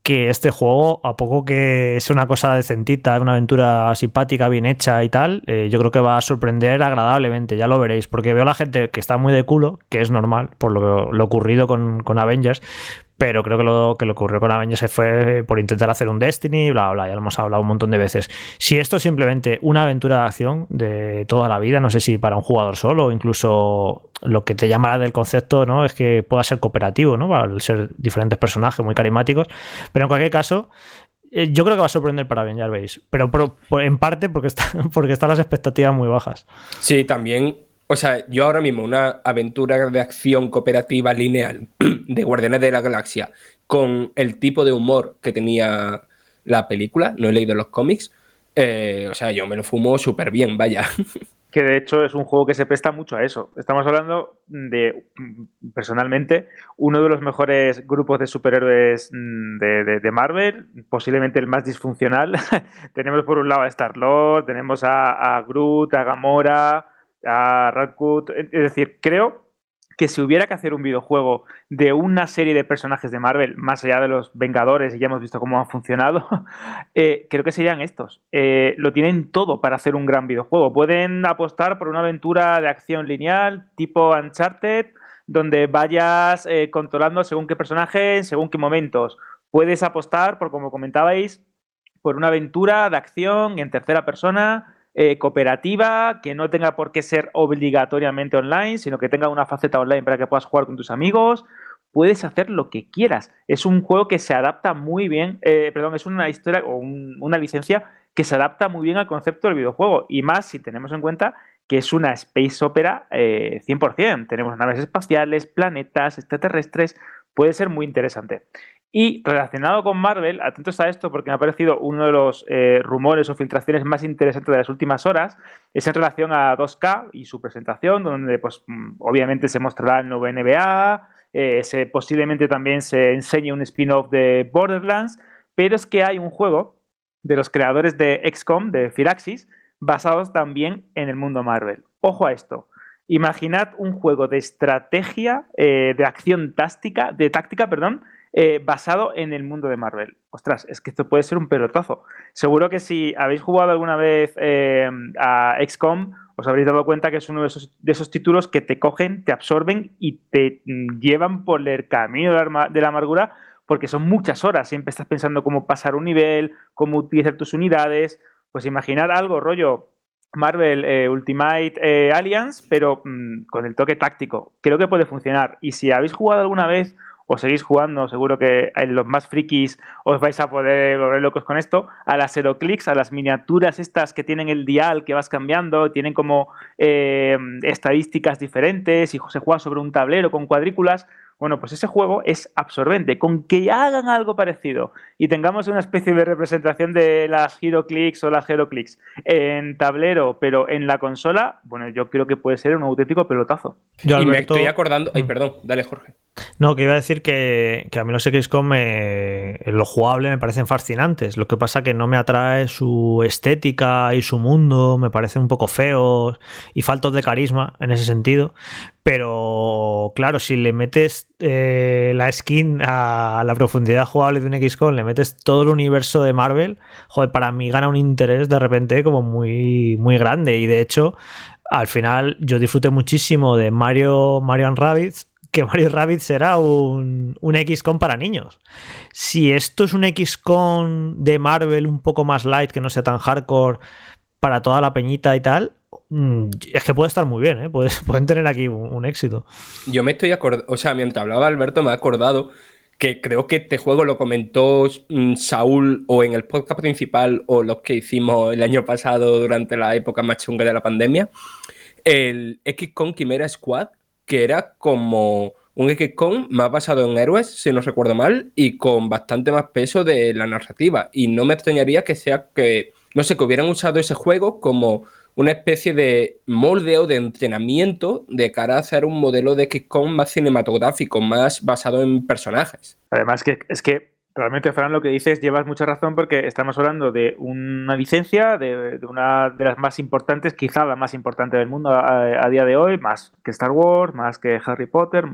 que este juego, a poco que es una cosa decentita, una aventura simpática, bien hecha y tal, eh, yo creo que va a sorprender agradablemente, ya lo veréis, porque veo a la gente que está muy de culo, que es normal por lo, lo ocurrido con, con Avengers, pero creo que lo que le ocurrió con Avengers fue por intentar hacer un Destiny, bla, bla, ya lo hemos hablado un montón de veces. Si esto es simplemente una aventura de acción de toda la vida, no sé si para un jugador solo incluso lo que te llama del concepto, ¿no? Es que pueda ser cooperativo, ¿no? Al ser diferentes personajes muy carismáticos, pero en cualquier caso, eh, yo creo que va a sorprender para bien, ya veis. Pero en parte porque, está, [LAUGHS] porque están las expectativas muy bajas. Sí, también o sea, yo ahora mismo una aventura de acción cooperativa lineal [CLEARS THROAT] de Guardianes de la Galaxia con el tipo de humor que tenía la película, no he leído los cómics, eh, o sea, yo me lo fumo súper bien, vaya. [LAUGHS] que de hecho es un juego que se presta mucho a eso. Estamos hablando de, personalmente, uno de los mejores grupos de superhéroes mm, de, Marvel, posiblemente el más disfuncional. [LAUGHS] tenemos por un lado a Star-Lord, tenemos a, Groot, a Gamora, a Radkut. Es decir, creo que si hubiera que hacer un videojuego de una serie de personajes de Marvel, más allá de los Vengadores, y ya hemos visto cómo han funcionado, [LAUGHS] eh, creo que serían estos. Eh, lo tienen todo para hacer un gran videojuego. Pueden apostar por una aventura de acción lineal, tipo Uncharted, donde vayas eh, controlando según qué personaje, según qué momentos. Puedes apostar, por como comentabais, por una aventura de acción en tercera persona eh, cooperativa, que no tenga por qué ser obligatoriamente online, sino que tenga una faceta online para que puedas jugar con tus amigos. Puedes hacer lo que quieras. Es un juego que se adapta muy bien, eh, perdón, es una historia o una licencia que se adapta muy bien al concepto del videojuego. Y más si tenemos en cuenta que es una space opera 100%. Eh, tenemos naves espaciales, planetas, extraterrestres. Puede ser muy interesante. Y relacionado con Marvel, atentos a esto porque me ha parecido uno de los eh, rumores o filtraciones más interesantes de las últimas horas, es en relación a 2K y su presentación, donde pues mm, obviamente se mostrará el nuevo NBA, eh, se, posiblemente también se enseñe un spin-off de Borderlands, pero es que hay un juego de los creadores de XCOM, de Firaxis, basados también en el mundo Marvel. Ojo a esto. Imaginad un juego de estrategia, eh, de acción táctica, de táctica, perdón, eh, basado en el mundo de Marvel. Ostras, es que esto puede ser un pelotazo. Seguro que si habéis jugado alguna vez eh, a XCOM, os habréis dado cuenta que es uno de esos, títulos que te cogen, te absorben y te mm, llevan por el camino de la, amargura porque son muchas horas. Siempre estás pensando cómo pasar un nivel, cómo utilizar tus unidades. Pues imaginar algo, rollo Marvel eh, Ultimate Alliance, pero mm, con el toque táctico. Creo que puede funcionar. Y si habéis jugado alguna vez os seguís jugando, seguro que en los más frikis os vais a poder volver locos con esto, a las Heroclix, a las miniaturas estas que tienen el dial que vas cambiando, tienen como eh, estadísticas diferentes y se juega sobre un tablero con cuadrículas. Bueno, pues ese juego es absorbente. Con que hagan algo parecido y tengamos una especie de representación de las HeroClix o las HeroClix en tablero, pero en la consola, bueno, yo creo que puede ser un auténtico pelotazo. Yo, y me estoy acordando. Ay, mm. perdón, dale, Jorge. No, que iba a decir que, a mí los XCOM en lo jugable me parecen fascinantes. Lo que pasa que no me atrae su estética y su mundo, me parecen un poco feos y faltos de carisma en ese sentido. Pero claro, si le metes eh, la skin a la profundidad jugable de un XCOM, le metes todo el universo de Marvel, joder, para mí gana un interés de repente como muy, muy grande. Y de hecho, al final yo disfruté muchísimo de Mario, Mario Rabbids que Mario Rabbit será un, un XCOM para niños. Si esto es un XCOM de Marvel un poco más light, que no sea tan hardcore para toda la peñita y tal, mm, es que puede estar muy bien, ¿eh? [LAUGHS] pueden tener aquí un, éxito. Yo me estoy acordando, o sea, mientras hablaba Alberto, me he acordado que creo que este juego lo comentó mm, Saúl o en el podcast principal o los que hicimos el año pasado durante la época más chunga de la pandemia. El XCOM Chimera Squad que era como un XCOM más basado en héroes, si no recuerdo mal, y con bastante más peso de la narrativa. Y no me extrañaría que sea que, no sé, que hubieran usado ese juego como una especie de molde o de entrenamiento de cara a hacer un modelo de XCOM más cinematográfico, más basado en personajes. Además, que es que Realmente, Fran, lo que dices llevas mucha razón porque estamos hablando de una licencia, de, una de las más importantes, quizá la más importante del mundo a, día de hoy, más que Star Wars, más que Harry Potter.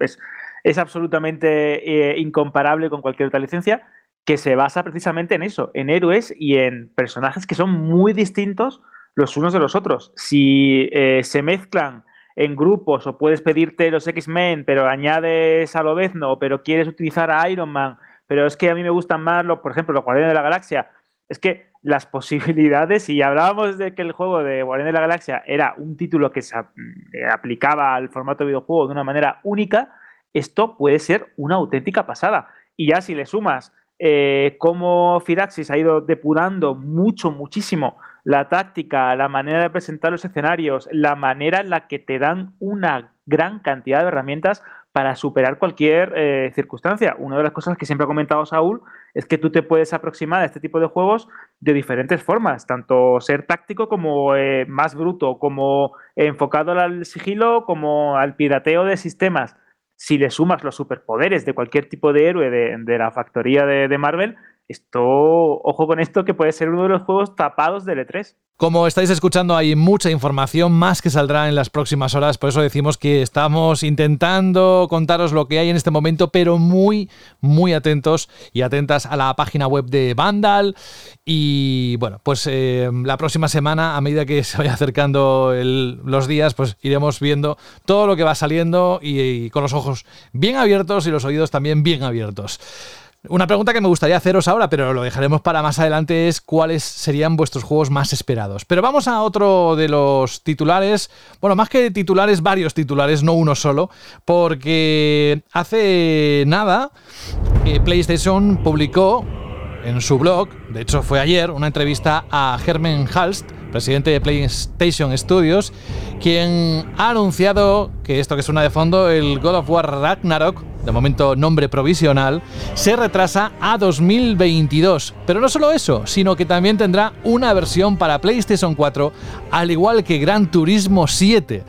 Es, es absolutamente eh, incomparable con cualquier otra licencia que se basa precisamente en eso, en héroes y en personajes que son muy distintos los unos de los otros. Si eh, se mezclan en grupos o puedes pedirte los X-Men, pero añades a Lobezno, pero quieres utilizar a Iron Man pero es que a mí me gustan más, los, por ejemplo, los Guardianes de la Galaxia. Es que las posibilidades, si hablábamos de que el juego de Guardianes de la Galaxia era un título que se eh, aplicaba al formato de videojuego de una manera única, esto puede ser una auténtica pasada. Y ya si le sumas eh, cómo Firaxis ha ido depurando mucho, muchísimo la táctica, la manera de presentar los escenarios, la manera en la que te dan una gran cantidad de herramientas para superar cualquier eh, circunstancia. Una de las cosas que siempre ha comentado Saúl es que tú te puedes aproximar a este tipo de juegos de diferentes formas, tanto ser táctico como eh, más bruto, como enfocado al sigilo, como al pirateo de sistemas. Si le sumas los superpoderes de cualquier tipo de héroe de, la factoría de Marvel, esto, ojo con esto, que puede ser uno de los juegos tapados del E3. Como estáis escuchando, hay mucha información más que saldrá en las próximas horas, por eso decimos que estamos intentando contaros lo que hay en este momento, pero muy, muy atentos y atentas a la página web de Vandal. Y bueno, pues eh, la próxima semana, a medida que se vaya acercando los días, pues iremos viendo todo lo que va saliendo y con los ojos bien abiertos y los oídos también bien abiertos. Una pregunta que me gustaría haceros ahora, pero lo dejaremos para más adelante, es cuáles serían vuestros juegos más esperados. Pero vamos a otro de los titulares, bueno, más que titulares, varios titulares, no uno solo, porque hace nada eh, PlayStation publicó en su blog, de hecho fue ayer, una entrevista a Herman Halst, presidente de PlayStation Studios, quien ha anunciado que esto que suena de fondo, el God of War Ragnarok, de momento nombre provisional, se retrasa a 2022. Pero no solo eso, sino que también tendrá una versión para PlayStation 4, al igual que Gran Turismo 7.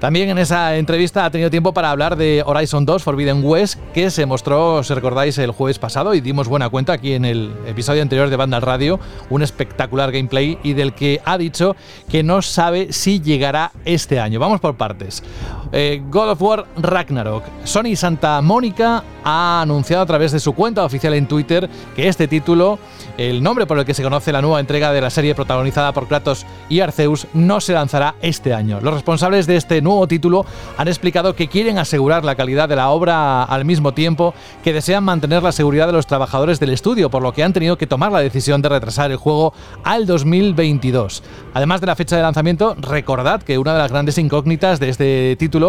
También en esa entrevista ha tenido tiempo para hablar de Horizon 2 Forbidden West, que se mostró, si recordáis, el jueves pasado y dimos buena cuenta aquí en el episodio anterior de Banda Radio, un espectacular gameplay y del que ha dicho que no sabe si llegará este año. Vamos por partes. Eh, God of War Ragnarok. Sony Santa Mónica ha anunciado a través de su cuenta oficial en Twitter que este título, el nombre por el que se conoce la nueva entrega de la serie protagonizada por Kratos y Arceus, no se lanzará este año. Los responsables de este nuevo título han explicado que quieren asegurar la calidad de la obra al mismo tiempo que desean mantener la seguridad de los trabajadores del estudio, por lo que han tenido que tomar la decisión de retrasar el juego al 2022. Además de la fecha de lanzamiento, recordad que una de las grandes incógnitas de este título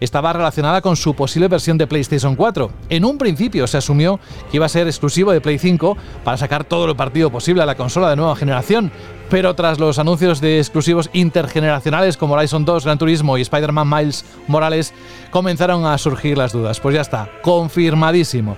estaba relacionada con su posible versión de PlayStation 4. En un principio se asumió que iba a ser exclusivo de Play 5 para sacar todo el partido posible a la consola de nueva generación, pero tras los anuncios de exclusivos intergeneracionales como Horizon 2, Gran Turismo y Spider-Man Miles Morales, comenzaron a surgir las dudas. Pues ya está, confirmadísimo.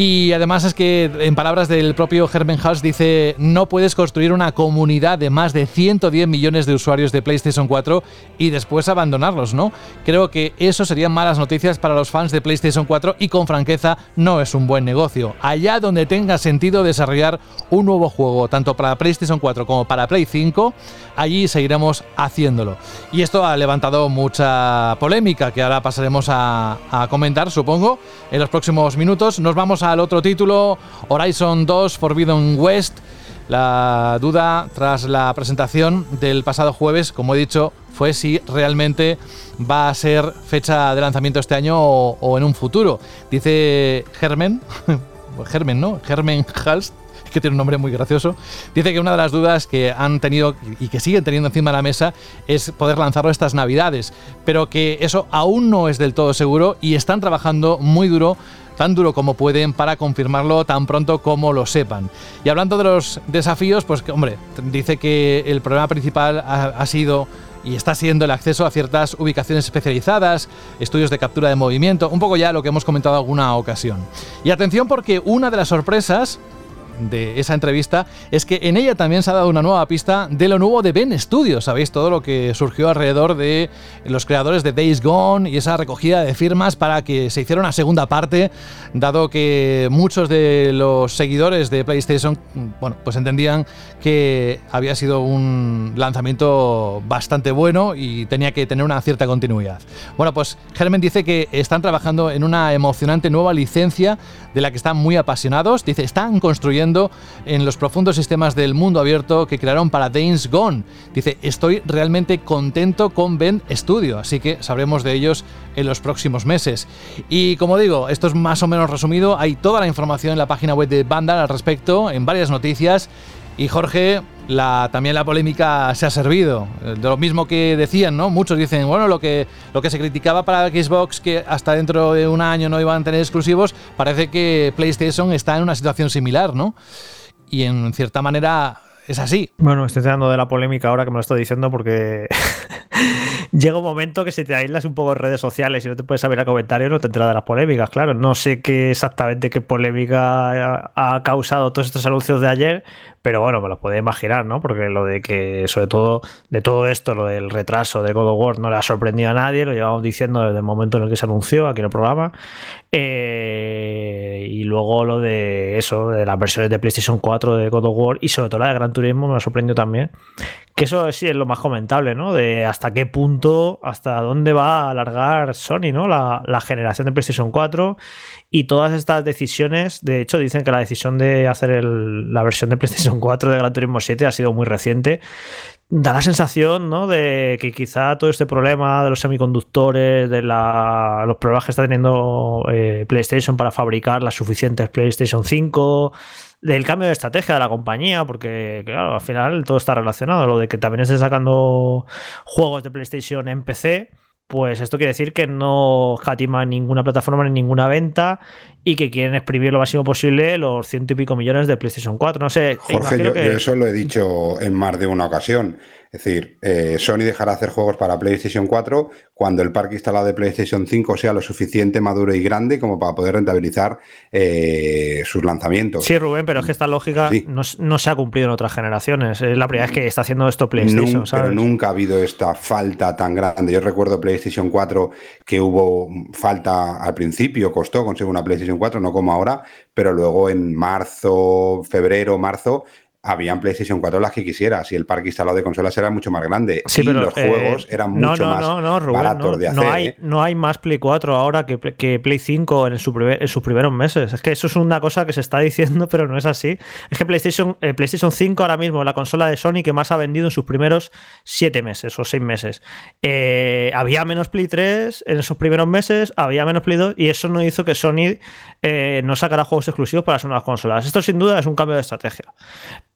Y además es que, en palabras del propio Herman House, dice, no puedes construir una comunidad de más de 110 millones de usuarios de PlayStation 4 y después abandonarlos, ¿no? Creo que eso serían malas noticias para los fans de PlayStation 4 y con franqueza no es un buen negocio. Allá donde tenga sentido desarrollar un nuevo juego, tanto para PlayStation 4 como para Play 5, allí seguiremos haciéndolo. Y esto ha levantado mucha polémica que ahora pasaremos a comentar, supongo, en los próximos minutos. Nos vamos a al otro título, Horizon 2 Forbidden West. La duda tras la presentación del pasado jueves, como he dicho, fue si realmente va a ser fecha de lanzamiento este año o, en un futuro. Dice Germen, [LAUGHS] Germen, ¿no? Germen Halst, que tiene un nombre muy gracioso, dice que una de las dudas que han tenido y que siguen teniendo encima de la mesa es poder lanzarlo estas navidades, pero que eso aún no es del todo seguro y están trabajando muy duro tan duro como pueden para confirmarlo tan pronto como lo sepan. Y hablando de los desafíos, pues hombre, dice que el problema principal ha, sido y está siendo el acceso a ciertas ubicaciones especializadas, estudios de captura de movimiento, un poco ya lo que hemos comentado alguna ocasión. Y atención porque una de las sorpresas de esa entrevista es que en ella también se ha dado una nueva pista de lo nuevo de Ben Studios. Sabéis todo lo que surgió alrededor de los creadores de Days Gone y esa recogida de firmas para que se hiciera una segunda parte, dado que muchos de los seguidores de PlayStation, bueno, pues entendían que había sido un lanzamiento bastante bueno y tenía que tener una cierta continuidad. Bueno, pues Germen dice que están trabajando en una emocionante nueva licencia de la que están muy apasionados. Dice, están construyendo en los profundos sistemas del mundo abierto que crearon para Days Gone. Dice, estoy realmente contento con Ben Studio, así que sabremos de ellos en los próximos meses. Y como digo, esto es más o menos resumido, hay toda la información en la página web de Vandal al respecto, en varias noticias. Y Jorge, la, también la polémica se ha servido. De lo mismo que decían, ¿no? Muchos dicen, bueno, lo que, lo que se criticaba para Xbox, que hasta dentro de un año no iban a tener exclusivos, parece que PlayStation está en una situación similar, ¿no? Y en cierta manera es así. Bueno, estoy dando de la polémica ahora que me lo estoy diciendo porque [LAUGHS] llega un momento que si te aíslas un poco en redes sociales y no te puedes saber a comentarios, no te enteras de las polémicas, claro. No sé qué exactamente qué polémica ha causado todos estos anuncios de ayer, pero bueno, me lo puedo imaginar, ¿no? Porque lo de que, sobre todo, de todo esto, lo del retraso de God of War no le ha sorprendido a nadie, lo llevamos diciendo desde el momento en el que se anunció aquí en el programa. Eh, y luego lo de eso, de las versiones de PlayStation 4 de God of War y sobre todo la de Gran Turismo me ha sorprendido también. Que eso sí es lo más comentable, ¿no? De hasta qué punto, hasta dónde va a alargar Sony, ¿no? La, la generación de PlayStation 4 y todas estas decisiones, de hecho, dicen que la decisión de hacer la versión de PlayStation 4 de Gran Turismo 7 ha sido muy reciente. Da la sensación ¿no? de que quizá todo este problema de los semiconductores, de los problemas que está teniendo eh, PlayStation para fabricar las suficientes PlayStation 5, del cambio de estrategia de la compañía, porque claro, al final todo está relacionado. Lo de que también esté sacando juegos de PlayStation en PC pues esto quiere decir que no catima ninguna plataforma ni ninguna venta y que quieren exprimir lo máximo posible los ciento y pico millones de PlayStation 4. No sé. Jorge, yo, eso lo he dicho en más de una ocasión. Es decir, eh, Sony dejará de hacer juegos para PlayStation 4 cuando el parque instalado de PlayStation 5 sea lo suficiente maduro y grande como para poder rentabilizar eh, sus lanzamientos. Sí, Rubén, pero es que esta lógica no, se ha cumplido en otras generaciones. Es la primera vez que está haciendo esto PlayStation. Pero nunca ha habido esta falta tan grande. Yo recuerdo PlayStation 4 que hubo falta al principio, costó conseguir una PlayStation 4, no como ahora, pero luego en marzo, febrero, marzo, habían PlayStation 4 las que quisieras y el parque instalado de consolas era mucho más grande y los eh, juegos eran mucho más baratos de hacer. No hay, ¿eh? no hay más Play 4 ahora que, que Play 5 en, su en, sus primeros meses. Es que eso es una cosa que se está diciendo, [LAUGHS] pero no es así. Es que PlayStation, eh, PlayStation 5 ahora mismo, la consola de Sony que más ha vendido en sus primeros 7 meses o 6 meses. había menos Play 3 en esos primeros meses, había menos Play 2 y eso no hizo que Sony no sacara juegos exclusivos para las nuevas consolas. Esto sin duda es un cambio de estrategia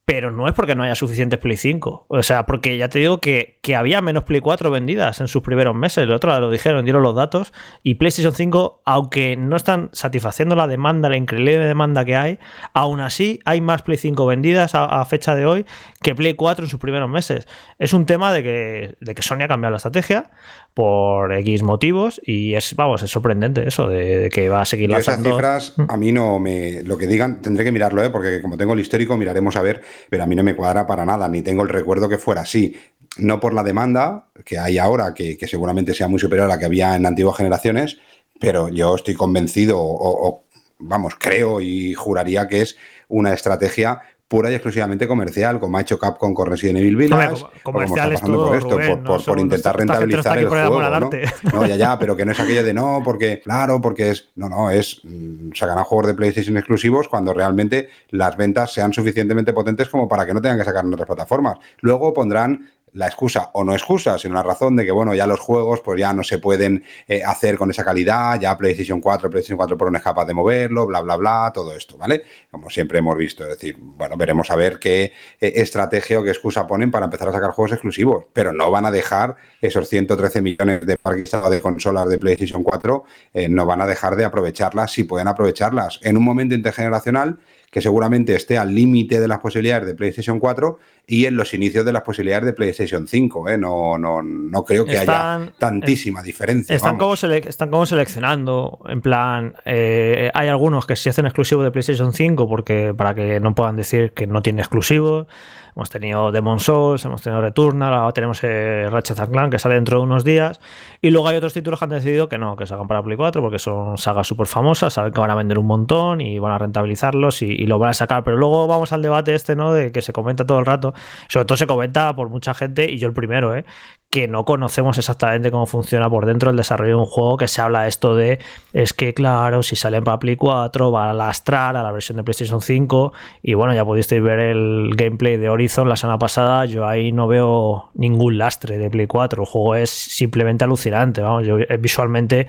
pero no es porque no haya suficientes Play 5. O sea, porque ya te digo que, que, había menos Play 4 vendidas en sus primeros meses. El otro lo dijeron, dieron los datos. Y PlayStation 5, aunque no están satisfaciendo la demanda, la increíble demanda que hay, aún así hay más Play 5 vendidas a, fecha de hoy que Play 4 en sus primeros meses. Es un tema de que, de que Sony ha cambiado la estrategia por X motivos y es, vamos, es sorprendente eso de, que va a seguir lanzando. Esas cifras a mí no me... Lo que digan tendré que mirarlo, ¿eh? porque como tengo el histórico miraremos a ver, pero a mí no me cuadra para nada, ni tengo el recuerdo que fuera así. No por la demanda que hay ahora, que, seguramente sea muy superior a la que había en antiguas generaciones, pero yo estoy convencido o vamos, creo y juraría que es una estrategia pura y exclusivamente comercial, como ha hecho Capcom con Resident Evil Village, como está pasando por esto, por, intentar rentabilizar el juego, ¿no? ¿no? ya, ya, pero que no es aquello de no, [LAUGHS] porque, claro, porque es, no, no, es, mm, sacarán juegos de PlayStation exclusivos cuando realmente las ventas sean suficientemente potentes como para que no tengan que sacar en otras plataformas. Luego pondrán la excusa o no excusa, sino la razón de que, bueno, ya los juegos pues ya no se pueden eh, hacer con esa calidad, ya PlayStation 4, PlayStation 4 Pro no es capaz de moverlo, bla, bla, bla, todo esto, ¿vale? Como siempre hemos visto, es decir, bueno, veremos a ver qué eh, estrategia o qué excusa ponen para empezar a sacar juegos exclusivos, pero no van a dejar esos 113 millones de parques de consolas de PlayStation 4, eh, no van a dejar de aprovecharlas si pueden aprovecharlas en un momento intergeneracional que seguramente esté al límite de las posibilidades de PlayStation 4 y en los inicios de las posibilidades de PlayStation 5. ¿eh? No, no, no creo que haya tantísima diferencia. Están como, están como, seleccionando, en plan, eh, hay algunos que se hacen exclusivos de PlayStation 5 porque para que no puedan decir que no tiene exclusivo. Hemos tenido Demon Souls, hemos tenido Returnal, ahora tenemos eh, Ratchet Clank que sale dentro de unos días. Y luego hay otros títulos que han decidido que no, que se hagan para Play 4 porque son sagas súper famosas, saben que van a vender un montón y van a rentabilizarlos y, y, lo van a sacar. Pero luego vamos al debate este, ¿no? De que se comenta todo el rato. Sobre todo se comenta por mucha gente, y yo el primero, ¿eh? Que no conocemos exactamente cómo funciona por dentro el desarrollo de un juego, que se habla esto de, es que claro, si salen para Play 4 va a lastrar a la versión de PlayStation 5 y bueno, ya pudisteis ver el gameplay de Horizon la semana pasada, yo ahí no veo ningún lastre de Play 4, el juego es simplemente alucinante, vamos, yo es visualmente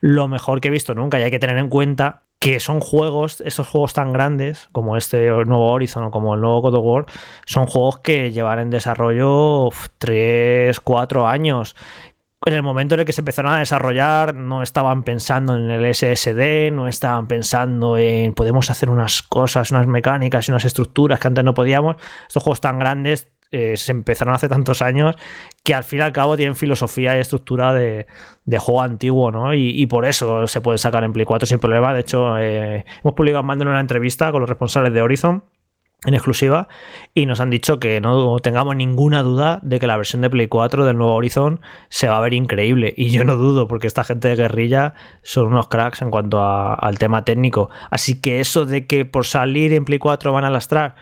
lo mejor que he visto nunca y hay que tener en cuenta que son juegos, esos juegos tan grandes como este nuevo Horizon o como el nuevo God of War, son juegos que llevan en desarrollo 3, 4 años. En el momento en el que se empezaron a desarrollar, no estaban pensando en el SSD, no estaban pensando en podemos hacer unas cosas, unas mecánicas y unas estructuras que antes no podíamos. Estos juegos tan grandes eh, se empezaron hace tantos años que al fin y al cabo tienen filosofía y estructura de, juego antiguo, ¿no? Y, por eso se puede sacar en Play 4 sin problema. De hecho, eh, hemos publicado en una entrevista con los responsables de Horizon en exclusiva y nos han dicho que no tengamos ninguna duda de que la versión de Play 4 del nuevo Horizon se va a ver increíble y yo no dudo porque esta gente de guerrilla son unos cracks en cuanto al tema técnico así que eso de que por salir en Play 4 van a lastrar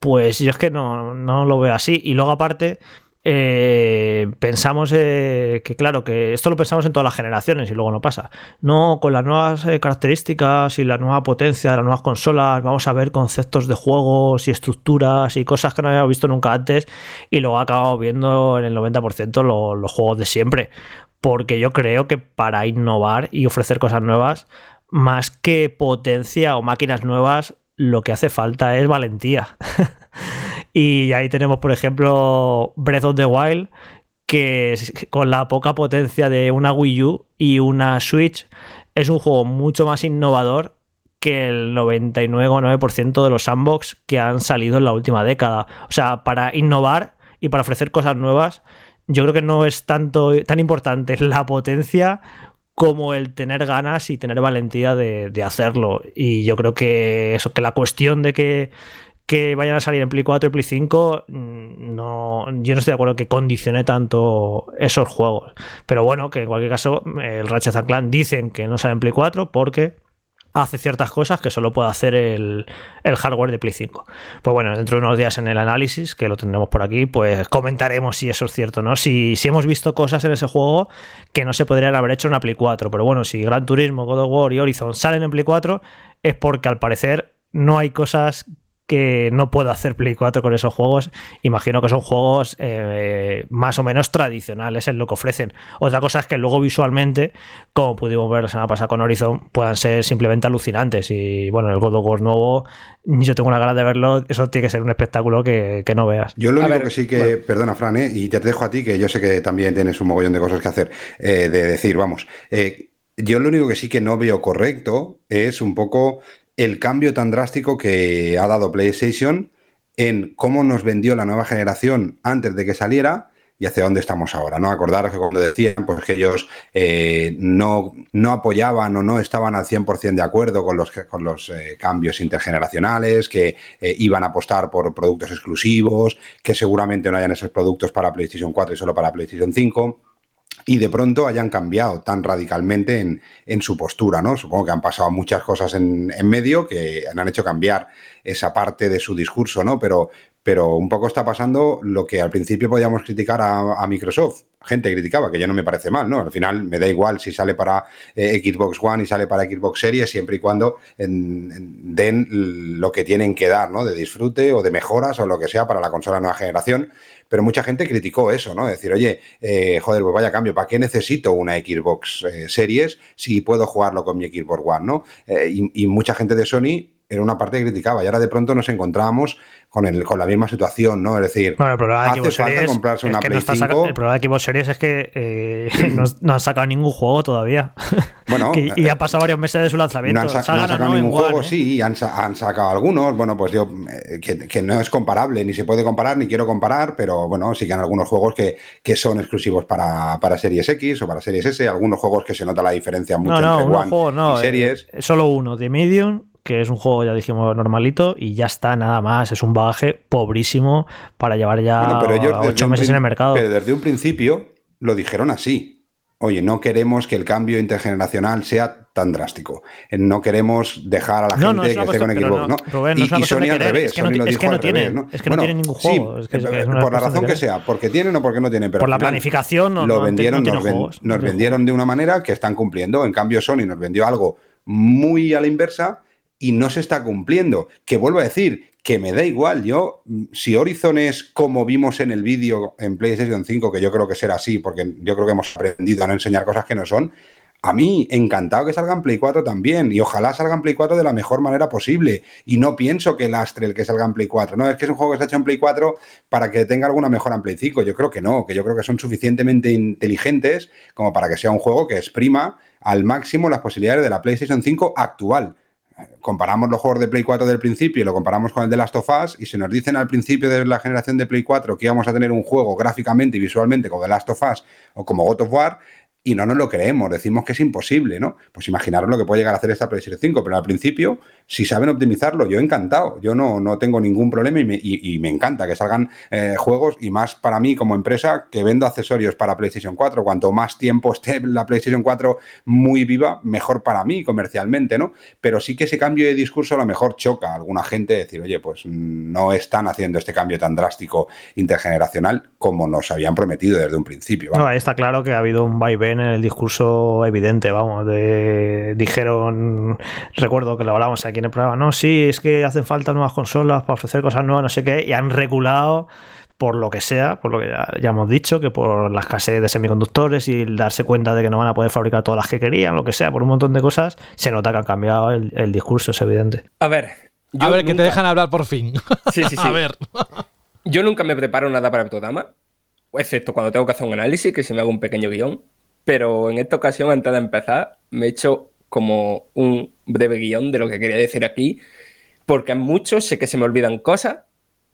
pues yo es que no, no lo veo así y luego aparte eh, pensamos eh, que, claro, que esto lo pensamos en todas las generaciones y luego no pasa. No, con las nuevas eh, características y la nueva potencia de las nuevas consolas, vamos a ver conceptos de juegos y estructuras y cosas que no habíamos visto nunca antes y luego acabamos viendo en el 90% los juegos de siempre. Porque yo creo que para innovar y ofrecer cosas nuevas, más que potencia o máquinas nuevas, lo que hace falta es valentía. [LAUGHS] Y ahí tenemos, por ejemplo, Breath of the Wild, que con la poca potencia de una Wii U y una Switch es un juego mucho más innovador que el 99,9% de los sandbox que han salido en la última década. O sea, para innovar y para ofrecer cosas nuevas, yo creo que no es tanto tan importante la potencia como el tener ganas y tener valentía de, de hacerlo. Y yo creo que eso, que la cuestión de que que vayan a salir en Play 4 y Play 5, mm, no, yo no estoy de acuerdo que condicione tanto esos juegos. Pero bueno, que en cualquier caso, el Ratchet Clank dicen que no sale en Play 4 porque hace ciertas cosas que solo puede hacer el, hardware de Play 5. Pues bueno, dentro de unos días en el análisis, que lo tendremos por aquí, pues comentaremos si eso es cierto, ¿no? Si, si hemos visto cosas en ese juego que no se podrían haber hecho en una Play 4. Pero bueno, si Gran Turismo, God of War y Horizon salen en Play 4, es porque al parecer no hay cosas que no puedo hacer Play 4 con esos juegos. Imagino que son juegos eh, más o menos tradicionales en lo que ofrecen. Otra cosa es que luego visualmente, como pudimos ver la semana pasada con Horizon, puedan ser simplemente alucinantes. Y bueno, el God of War nuevo, yo tengo una ganas de verlo. Eso tiene que ser un espectáculo que, no veas. Yo lo único que sí que, perdona, Fran, ¿eh? y te dejo a ti, que yo sé que también tienes un mogollón de cosas que hacer, eh, de decir, vamos. yo lo único que sí que no veo correcto es un poco el cambio tan drástico que ha dado PlayStation en cómo nos vendió la nueva generación antes de que saliera y hacia dónde estamos ahora. ¿no? Acordaros que cuando decían pues, que ellos eh, no, no, apoyaban o no estaban al 100% de acuerdo con los, con los eh, cambios intergeneracionales, que eh, iban a apostar por productos exclusivos, que seguramente no hayan esos productos para PlayStation 4 y solo para PlayStation 5 y de pronto hayan cambiado tan radicalmente en, su postura, ¿no? Supongo que han pasado muchas cosas en, medio que han hecho cambiar esa parte de su discurso, ¿no? Pero, pero un poco está pasando lo que al principio podíamos criticar a, Microsoft. Gente criticaba, que ya no me parece mal, ¿no? Al final me da igual si sale para eh, Xbox One y sale para Xbox Series, siempre y cuando den lo que tienen que dar, ¿no? De disfrute o de mejoras o lo que sea para la consola nueva generación pero mucha gente criticó eso, ¿no? Decir, oye, eh, joder, pues vaya cambio, ¿para qué necesito una Xbox eh, Series si puedo jugarlo con mi Xbox One, ¿no? Eh, y, y, mucha gente de Sony era una parte que criticaba y ahora de pronto nos encontramos con, el, con la misma situación, ¿no? Es decir, bueno, el hace falta comprarse una Play 5. el problema de Xbox Series es que eh, [LAUGHS] no, no, han sacado ningún juego todavía. Bueno, [LAUGHS] y ha pasado varios meses de su lanzamiento. No han, sacado ningún juego, ¿eh? sí, han, han, sacado algunos. Bueno, pues yo, eh, que, que, no es comparable, ni se puede comparar, ni quiero comparar, pero bueno, sí que hay algunos juegos que, que son exclusivos para, para, Series X o para Series S, algunos juegos que se nota la diferencia mucho no, entre One juego, y Series. solo uno, de Medium que es un juego, ya dijimos, normalito y ya está, nada más. Es un bagaje pobrísimo para llevar ya ocho meses en el mercado. Pero desde un principio lo dijeron así. Oye, no queremos que el cambio intergeneracional sea tan drástico. No queremos dejar a la gente que esté con Xbox, ¿no? y, Sony al revés. Es que no, es que no Es que tienen ningún juego. por la razón que sea, porque tienen o porque no tienen. Pero por la planificación no, lo vendieron, nos, nos vendieron de una manera que están cumpliendo. En cambio, Sony nos vendió algo muy a la inversa y no se está cumpliendo. Que vuelvo a decir, que me da igual. Yo, si Horizon es como vimos en el vídeo en PlayStation 5, que yo creo que será así, porque yo creo que hemos aprendido a no enseñar cosas que no son, a mí encantado que salga en Play 4 también, y ojalá salga en Play 4 de la mejor manera posible. Y no pienso que lastre el que salga en Play 4. No, es que es un juego que está hecho en Play 4 para que tenga alguna mejora en Play 5. Yo creo que no, que yo creo que son suficientemente inteligentes como para que sea un juego que exprima al máximo las posibilidades de la PlayStation 5 actual comparamos los juegos de Play 4 del principio y lo comparamos con el de Last of Us, y se nos dicen al principio de la generación de Play 4 que íbamos a tener un juego gráficamente y visualmente como The Last of Us o como God of War, y no nos lo creemos, decimos que es imposible, ¿no? Pues imaginaros lo que puede llegar a hacer esta PlayStation 5, pero al principio, si saben optimizarlo, yo encantado, yo no, no tengo ningún problema y me, y, me encanta que salgan eh, juegos y más para mí como empresa que vendo accesorios para PlayStation 4, cuanto más tiempo esté la PlayStation 4 muy viva, mejor para mí comercialmente, ¿no? Pero sí que ese cambio de discurso a lo mejor choca a alguna gente decir, oye, pues no están haciendo este cambio tan drástico intergeneracional como nos habían prometido desde un principio. No, está claro que ha habido un vaivén en el discurso evidente, vamos, de, dijeron, recuerdo que lo hablamos aquí en el programa, no, sí, es que hacen falta nuevas consolas para ofrecer cosas nuevas, no sé qué, y han regulado por lo que sea, por lo que ya, hemos dicho, que por la escasez de semiconductores y darse cuenta de que no van a poder fabricar todas las que querían, lo que sea, por un montón de cosas, se nota que han cambiado el, discurso, es evidente. A ver. a ver, que te dejan hablar por fin. Sí, sí, sí. [LAUGHS] a ver. Yo nunca me preparo nada para Autodama, excepto cuando tengo que hacer un análisis, que se me hago un pequeño guion pero en esta ocasión, antes de empezar, me he hecho como un breve guion de lo que quería decir aquí, porque en muchos sé que se me olvidan cosas,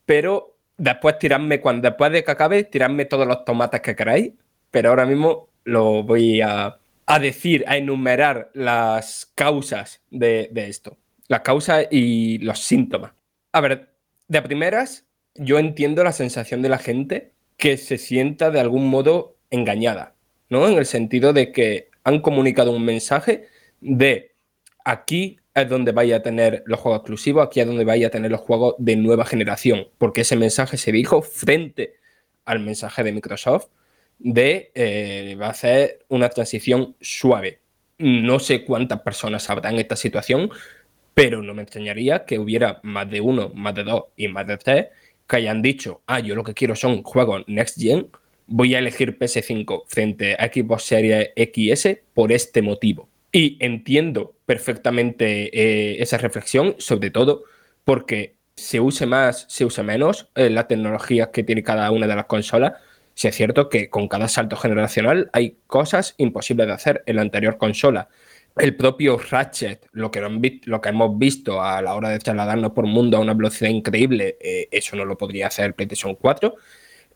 pero después tiradme, cuando después de que acabe, tiradme todos los tomates que queráis, pero ahora mismo lo voy a, decir, a enumerar las causas de, de esto, las causas y los síntomas. A ver, de primeras, yo entiendo la sensación de la gente que se sienta de algún modo engañada ¿no? En el sentido de que han comunicado un mensaje de aquí es donde vaya a tener los juegos exclusivos, aquí es donde vaya a tener los juegos de nueva generación, porque ese mensaje se dijo frente al mensaje de Microsoft de eh, va a hacer una transición suave. No sé cuántas personas habrá en esta situación, pero no me extrañaría que hubiera más de uno, más de dos y más de tres que hayan dicho, ah, yo lo que quiero son juegos next gen voy a elegir PS5 frente a Xbox Series XS por este motivo. Y entiendo perfectamente eh, esa reflexión, sobre todo porque se use más, se use menos eh, la tecnología que tiene cada una de las consolas. Si es cierto que con cada salto generacional hay cosas imposibles de hacer en la anterior consola. El propio Ratchet, lo que, lo hemos visto a la hora de trasladarnos por mundo a una velocidad increíble, eh, eso no lo podría hacer PlayStation 4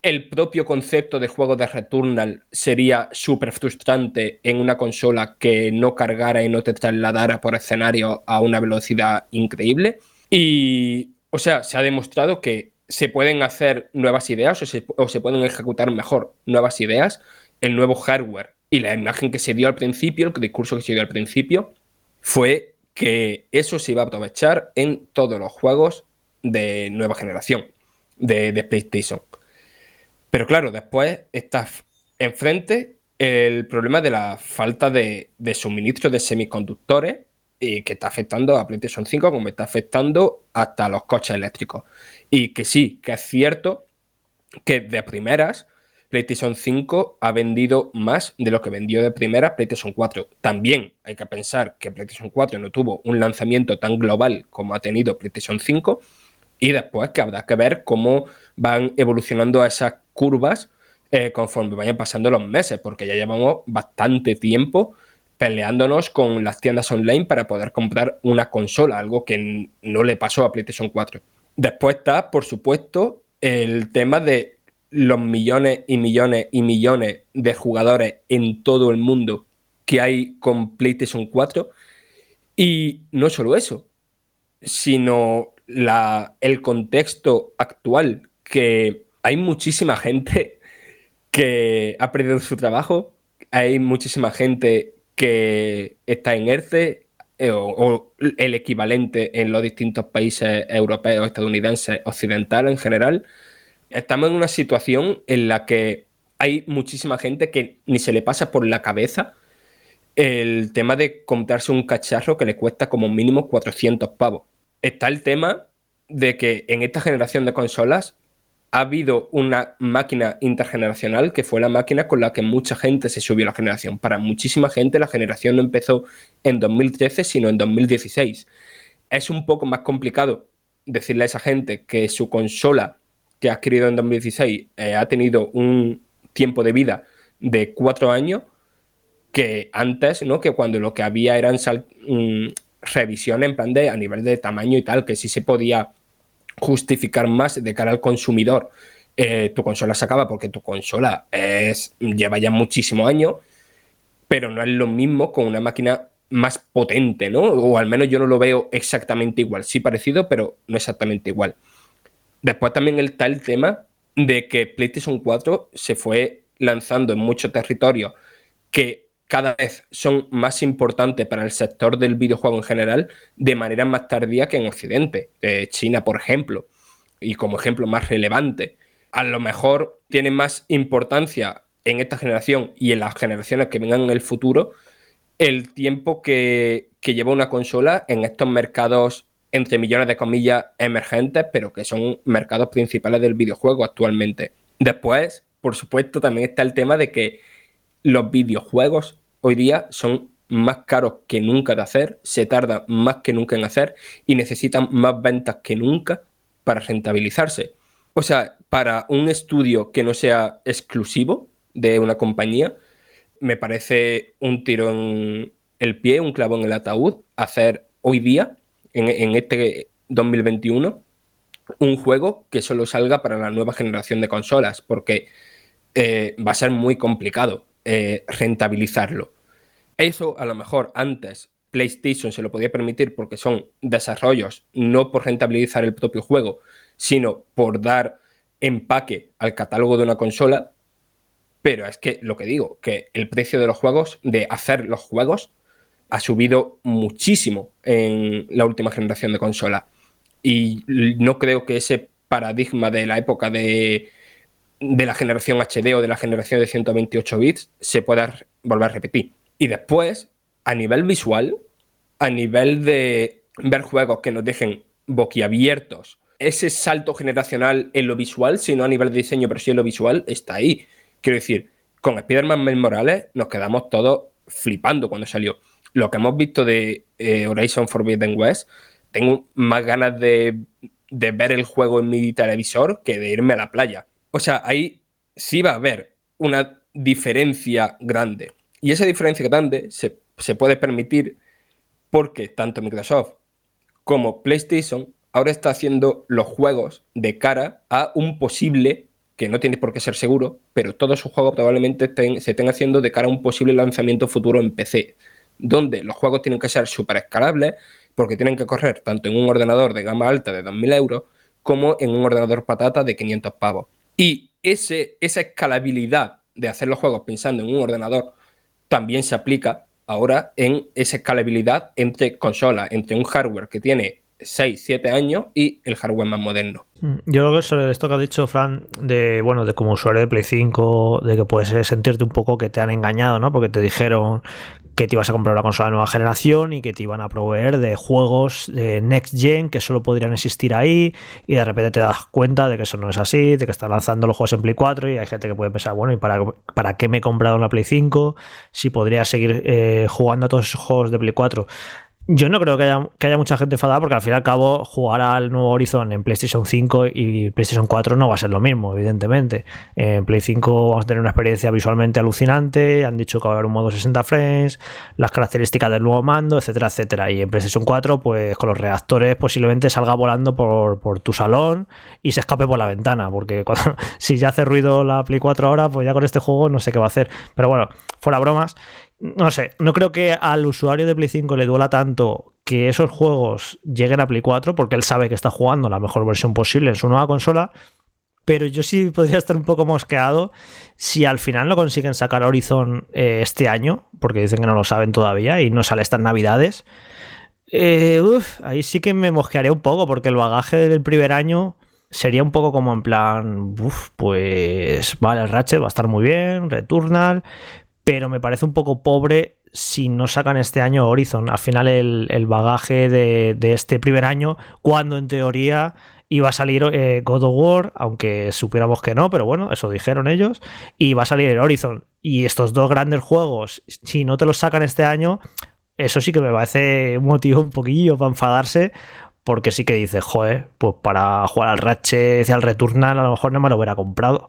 el propio concepto de juego de Returnal sería súper frustrante en una consola que no cargara y no te trasladara por escenario a una velocidad increíble. Y, o sea, se ha demostrado que se pueden hacer nuevas ideas o se, pueden ejecutar mejor nuevas ideas, el nuevo hardware. Y la imagen que se dio al principio, el discurso que se dio al principio, fue que eso se iba a aprovechar en todos los juegos de nueva generación de PlayStation. Pero claro, después está enfrente el problema de la falta de, suministro de semiconductores y que está afectando a PlayStation 5 como está afectando hasta los coches eléctricos. Y que sí, que es cierto que de primeras PlayStation 5 ha vendido más de lo que vendió de primeras PlayStation 4. También hay que pensar que PlayStation 4 no tuvo un lanzamiento tan global como ha tenido PlayStation 5 y después que habrá que ver cómo van evolucionando esas curvas eh, conforme vayan pasando los meses, porque ya llevamos bastante tiempo peleándonos con las tiendas online para poder comprar una consola, algo que no le pasó a PlayStation 4. Después está, por supuesto, el tema de los millones y millones y millones de jugadores en todo el mundo que hay con PlayStation 4. Y no solo eso, sino la, el contexto actual, que hay muchísima gente que ha perdido su trabajo, hay muchísima gente que está en ERCE eh, o, el equivalente en los distintos países europeos, estadounidenses, occidentales en general. Estamos en una situación en la que hay muchísima gente que ni se le pasa por la cabeza el tema de comprarse un cacharro que le cuesta como mínimo 400 pavos. Está el tema de que en esta generación de consolas ha habido una máquina intergeneracional que fue la máquina con la que mucha gente se subió a la generación. Para muchísima gente la generación no empezó en 2013, sino en 2016. Es un poco más complicado decirle a esa gente que su consola que ha adquirido en 2016 eh, ha tenido un tiempo de vida de cuatro años que antes, ¿no? Que cuando lo que había eran mm, revisiones en plan de a nivel de tamaño y tal, que sí se podía justificar más de cara al consumidor. Eh, tu consola se acaba porque tu consola es, lleva ya muchísimos años, pero no es lo mismo con una máquina más potente, ¿no? O al menos yo no lo veo exactamente igual. Sí parecido, pero no exactamente igual. Después también está el tema de que PlayStation 4 se fue lanzando en muchos territorios que cada vez son más importantes para el sector del videojuego en general de manera más tardía que en Occidente. Eh, China, por ejemplo, y como ejemplo más relevante. A lo mejor tiene más importancia en esta generación y en las generaciones que vengan en el futuro el tiempo que, que lleva una consola en estos mercados entre millones de comillas emergentes, pero que son mercados principales del videojuego actualmente. Después, por supuesto, también está el tema de que los videojuegos hoy día son más caros que nunca de hacer, se tarda más que nunca en hacer y necesitan más ventas que nunca para rentabilizarse. O sea, para un estudio que no sea exclusivo de una compañía, me parece un tiro en el pie, un clavo en el ataúd, hacer hoy día en, este 2021 un juego que solo salga para la nueva generación de consolas, porque eh, va a ser muy complicado eh, rentabilizarlo. Eso a lo mejor antes PlayStation se lo podía permitir porque son desarrollos, no por rentabilizar el propio juego, sino por dar empaque al catálogo de una consola. Pero es que lo que digo, que el precio de los juegos, de hacer los juegos, ha subido muchísimo en la última generación de consola. Y no creo que ese paradigma de la época de, de la generación HD o de la generación de 128 bits se pueda volver a repetir. Y después, a nivel visual, a nivel de ver juegos que nos dejen boquiabiertos, ese salto generacional en lo visual, sino a nivel de diseño, pero sí en lo visual, está ahí. Quiero decir, con Spider-Man Morales nos quedamos todos flipando cuando salió lo que hemos visto de eh, Horizon Forbidden West, tengo más ganas de, ver el juego en mi televisor que de irme a la playa. O sea, ahí sí va a haber una diferencia grande. Y esa diferencia grande se, se puede permitir porque tanto Microsoft como PlayStation ahora está haciendo los juegos de cara a un posible, que no tiene por qué ser seguro, pero todos sus juegos probablemente se estén haciendo de cara a un posible lanzamiento futuro en PC donde los juegos tienen que ser súper escalables porque tienen que correr tanto en un ordenador de gama alta de 2.000 euros como en un ordenador patata de 500 pavos. Y ese, esa escalabilidad de hacer los juegos pensando en un ordenador también se aplica ahora en esa escalabilidad entre consolas, entre un hardware que tiene 6, 7 años y el hardware más moderno. Mm, yo creo que sobre esto que ha dicho Fran, de bueno, de como usuario de Play 5, de que puedes sentirte un poco que te han engañado, ¿no? Porque te dijeron que te ibas a comprar una consola de nueva generación y que te iban a proveer de juegos de next gen que solo podrían existir ahí y de repente te das cuenta de que eso no es así, de que están lanzando los juegos en Play 4 y hay gente que puede pensar, bueno, ¿y para, para qué me he comprado una Play 5 si podría seguir eh, jugando a todos esos juegos de Play 4? Yo no creo que haya, mucha gente enfadada porque al fin y al cabo jugar al nuevo Horizon en PlayStation 5 y PlayStation 4 no va a ser lo mismo, evidentemente. En Play 5 vamos a tener una experiencia visualmente alucinante, han dicho que va a haber un modo 60 frames, las características del nuevo mando, etcétera, etcétera. Y en PlayStation 4, pues con los reactores posiblemente salga volando por, tu salón y se escape por la ventana, porque [LAUGHS] si ya hace ruido la Play 4 ahora, pues ya con este juego no sé qué va a hacer. Pero bueno, fuera bromas no sé, no creo que al usuario de Play 5 le duela tanto que esos juegos lleguen a Play 4 porque él sabe que está jugando la mejor versión posible en su nueva consola. Pero yo sí podría estar un poco mosqueado si al final no consiguen sacar Horizon eh, este año, porque dicen que no lo saben todavía y no sale estas navidades. Eh, ahí sí que me mosquearía un poco porque el bagaje del primer año sería un poco como en plan, pues vale, el Ratchet va a estar muy bien, Returnal, pero me parece un poco pobre si no sacan este año Horizon. Al final el, bagaje de, este primer año, cuando en teoría iba a salir eh, God of War, aunque supiéramos que no, pero bueno, eso dijeron ellos, y va a salir el Horizon. Y estos dos grandes juegos, si no te los sacan este año, eso sí que me parece un motivo un poquillo para enfadarse, porque sí que dices, joder, pues para jugar al Ratchet y al Returnal a lo mejor no me lo hubiera comprado.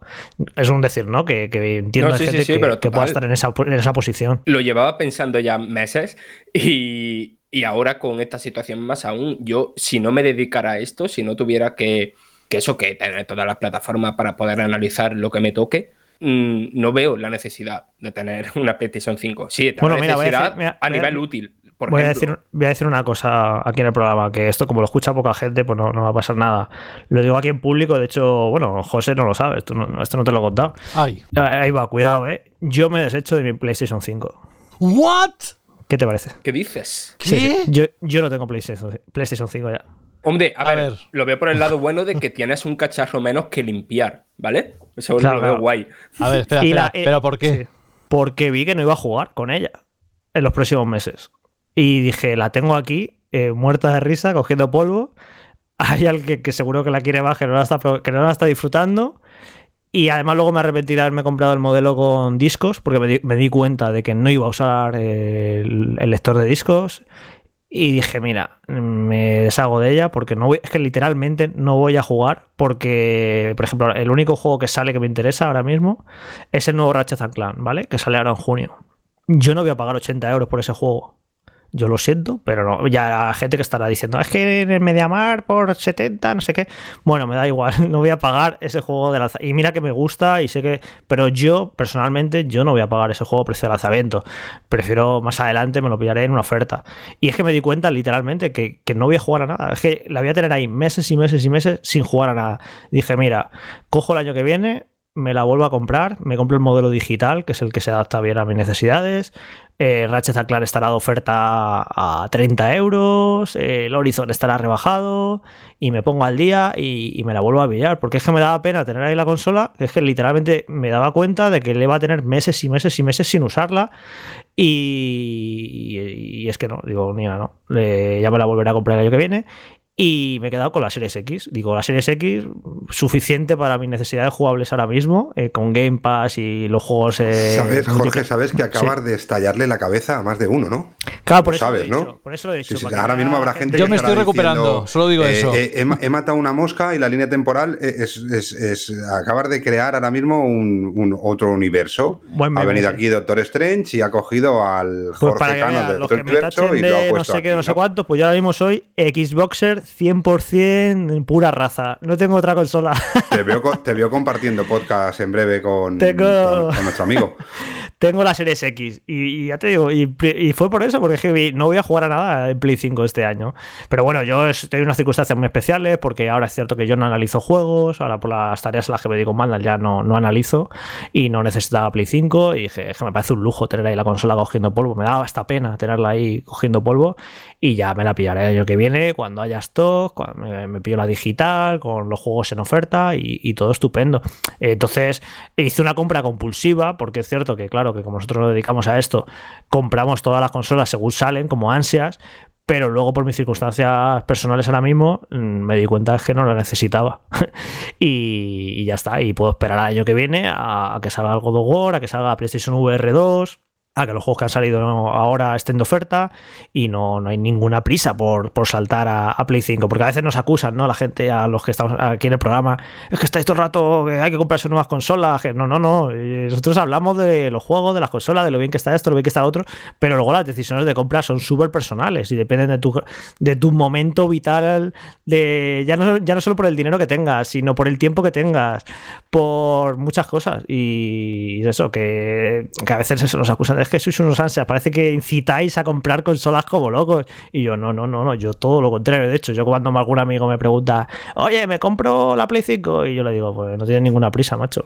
Es un decir, ¿no? Que, entiendo gente que, pueda estar en esa, en esa posición. Lo llevaba pensando ya meses y, Y ahora con esta situación más aún, yo si no me dedicara a esto, si no tuviera que, que eso, que tener todas las plataformas para poder analizar lo que me toque, mm, no veo la necesidad de tener [LAUGHS] una PlayStation 5. Sí, Bueno, mira, voy a necesidad decir- mira, a nivel útil. Por Voy a, decir, voy a decir una cosa aquí en el programa, que esto como lo escucha poca gente, pues no, no va a pasar nada. Lo digo aquí en público, de hecho, bueno, José no lo sabe, esto no, esto no te lo he contado. Ay. Ahí va, cuidado, ¿eh? Yo me desecho de mi PlayStation 5. ¿What? ¿Qué te parece? ¿Qué dices? ¿Qué? Sí, sí. Yo, yo no tengo PlayStation, PlayStation 5 ya. Hombre, a, A ver, ver. lo veo por el lado bueno de que tienes un cacharro menos que limpiar, ¿vale? Eso Claro, lo veo claro. guay. A ver, espera, Y espera, la- eh, ¿pero por qué? sí. Porque vi que no iba a jugar con ella en los próximos meses. Y dije, la tengo aquí, eh, muerta de risa, cogiendo polvo. [LAUGHS] Hay alguien que seguro que la quiere más, que no la está, que no la está disfrutando. Y además luego me arrepentí de haberme comprado el modelo con discos, porque me di, cuenta de que no iba a usar eh, el, lector de discos. Y dije, mira, me deshago de ella porque no es que literalmente no voy a jugar porque, por ejemplo, el único juego que sale que me interesa ahora mismo es el nuevo Ratchet and Clank, ¿vale? Que sale ahora en junio. Yo no voy a pagar 80 euros por ese juego. Yo lo siento, pero no. Ya hay gente que estará diciendo, es que en el Mediamar por 70, no sé qué. Bueno, me da igual, [LAUGHS] no voy a pagar ese juego de lanzamiento. Y mira que me gusta y sé que. Pero yo, personalmente, yo no voy a pagar ese juego precio de lanzamiento. Prefiero más adelante, me lo pillaré en una oferta. Y es que me di cuenta, literalmente, que, que no voy a jugar a nada. Es que la voy a tener ahí meses y meses y meses sin jugar a nada. Dije, mira, cojo el año que viene, me la vuelvo a comprar, me compro el modelo digital, que es el que se adapta bien a mis necesidades. Eh, Ratchet Clank estará de oferta a 30 euros, eh, el Horizon estará rebajado y me pongo al día y, me la vuelvo a pillar. Porque es que me daba pena tener ahí la consola, es que literalmente me daba cuenta de que le iba a tener meses y meses y meses sin usarla. Y, es que no, digo, mira, no, ya me la volveré a comprar el año que viene. Y me he quedado con la Series X. Digo, la Series X, suficiente para mis necesidades jugables ahora mismo, eh, con Game Pass y los juegos. eh, ¿Sabes, Jorge, sabes que acabas de estallarle la cabeza a más de uno, ¿no? Claro, por eso sabes, lo he dicho, ¿no? Por eso lo he dicho. Sí, sí, para que ahora mismo habrá gente Yo que me estoy recuperando, diciendo, solo digo eh, eso. eh, he, he matado una mosca y la línea temporal es, es- es- acabas de crear ahora mismo un, un otro universo. Buen ha meme, venido sí. aquí Doctor Strange y ha cogido al Pues Jorge Cano del Doctor Universo y lo ha no sé qué, aquí, no sé cuánto, pues yo ahora mismo soy Xboxer 100% pura raza. No tengo otra consola. Te veo, co- [LAUGHS] te veo compartiendo podcast en breve con, Tengo- con- con nuestro amigo. [LAUGHS] tengo la Series X. Y, y ya te digo, y, y fue por eso, porque no voy a jugar a nada en Play 5 este año. Pero bueno, yo estoy en unas circunstancias muy especiales, porque ahora es cierto que yo no analizo juegos, ahora por las tareas a las que me digo mandan ya no, no analizo y no necesitaba Play 5. Y dije, que me parece un lujo tener ahí la consola cogiendo polvo. Me daba esta pena tenerla ahí cogiendo polvo y ya me la pillaré el año que viene cuando haya stock, cuando me, me pillo la digital, con los juegos en oferta y, todo estupendo. Entonces hice una compra compulsiva porque es cierto que claro que como nosotros nos dedicamos a esto, compramos todas las consolas según salen como ansias, pero luego por mis circunstancias personales ahora mismo mm, me di cuenta que no lo necesitaba [LAUGHS] y, ya está, y puedo esperar al año que viene a, a que salga el God of War, a que salga PlayStation VR 2 a que los juegos que han salido ahora estén de oferta y no, no hay ninguna prisa por, por saltar a, a Play 5, porque a veces nos acusan, ¿no? La gente, a los que estamos aquí en el programa, es que estáis todo el rato que hay que comprarse nuevas consolas, no, no, no, eh, nosotros hablamos de los juegos, de las consolas, de lo bien que está esto, lo bien que está otro, pero luego las decisiones de compra son súper personales y dependen de tu, de tu momento vital, de ya no, ya no solo por el dinero que tengas, sino por el tiempo que tengas, por muchas cosas y eso, que, que a veces eso nos acusan es que sois unos ansias, parece que incitáis a comprar consolas como locos. Y yo, no, no, no, no, yo todo lo contrario. De hecho, yo cuando algún amigo me pregunta, oye, ¿me compro la Play 5? Y yo le digo, pues no tienes ninguna prisa, macho.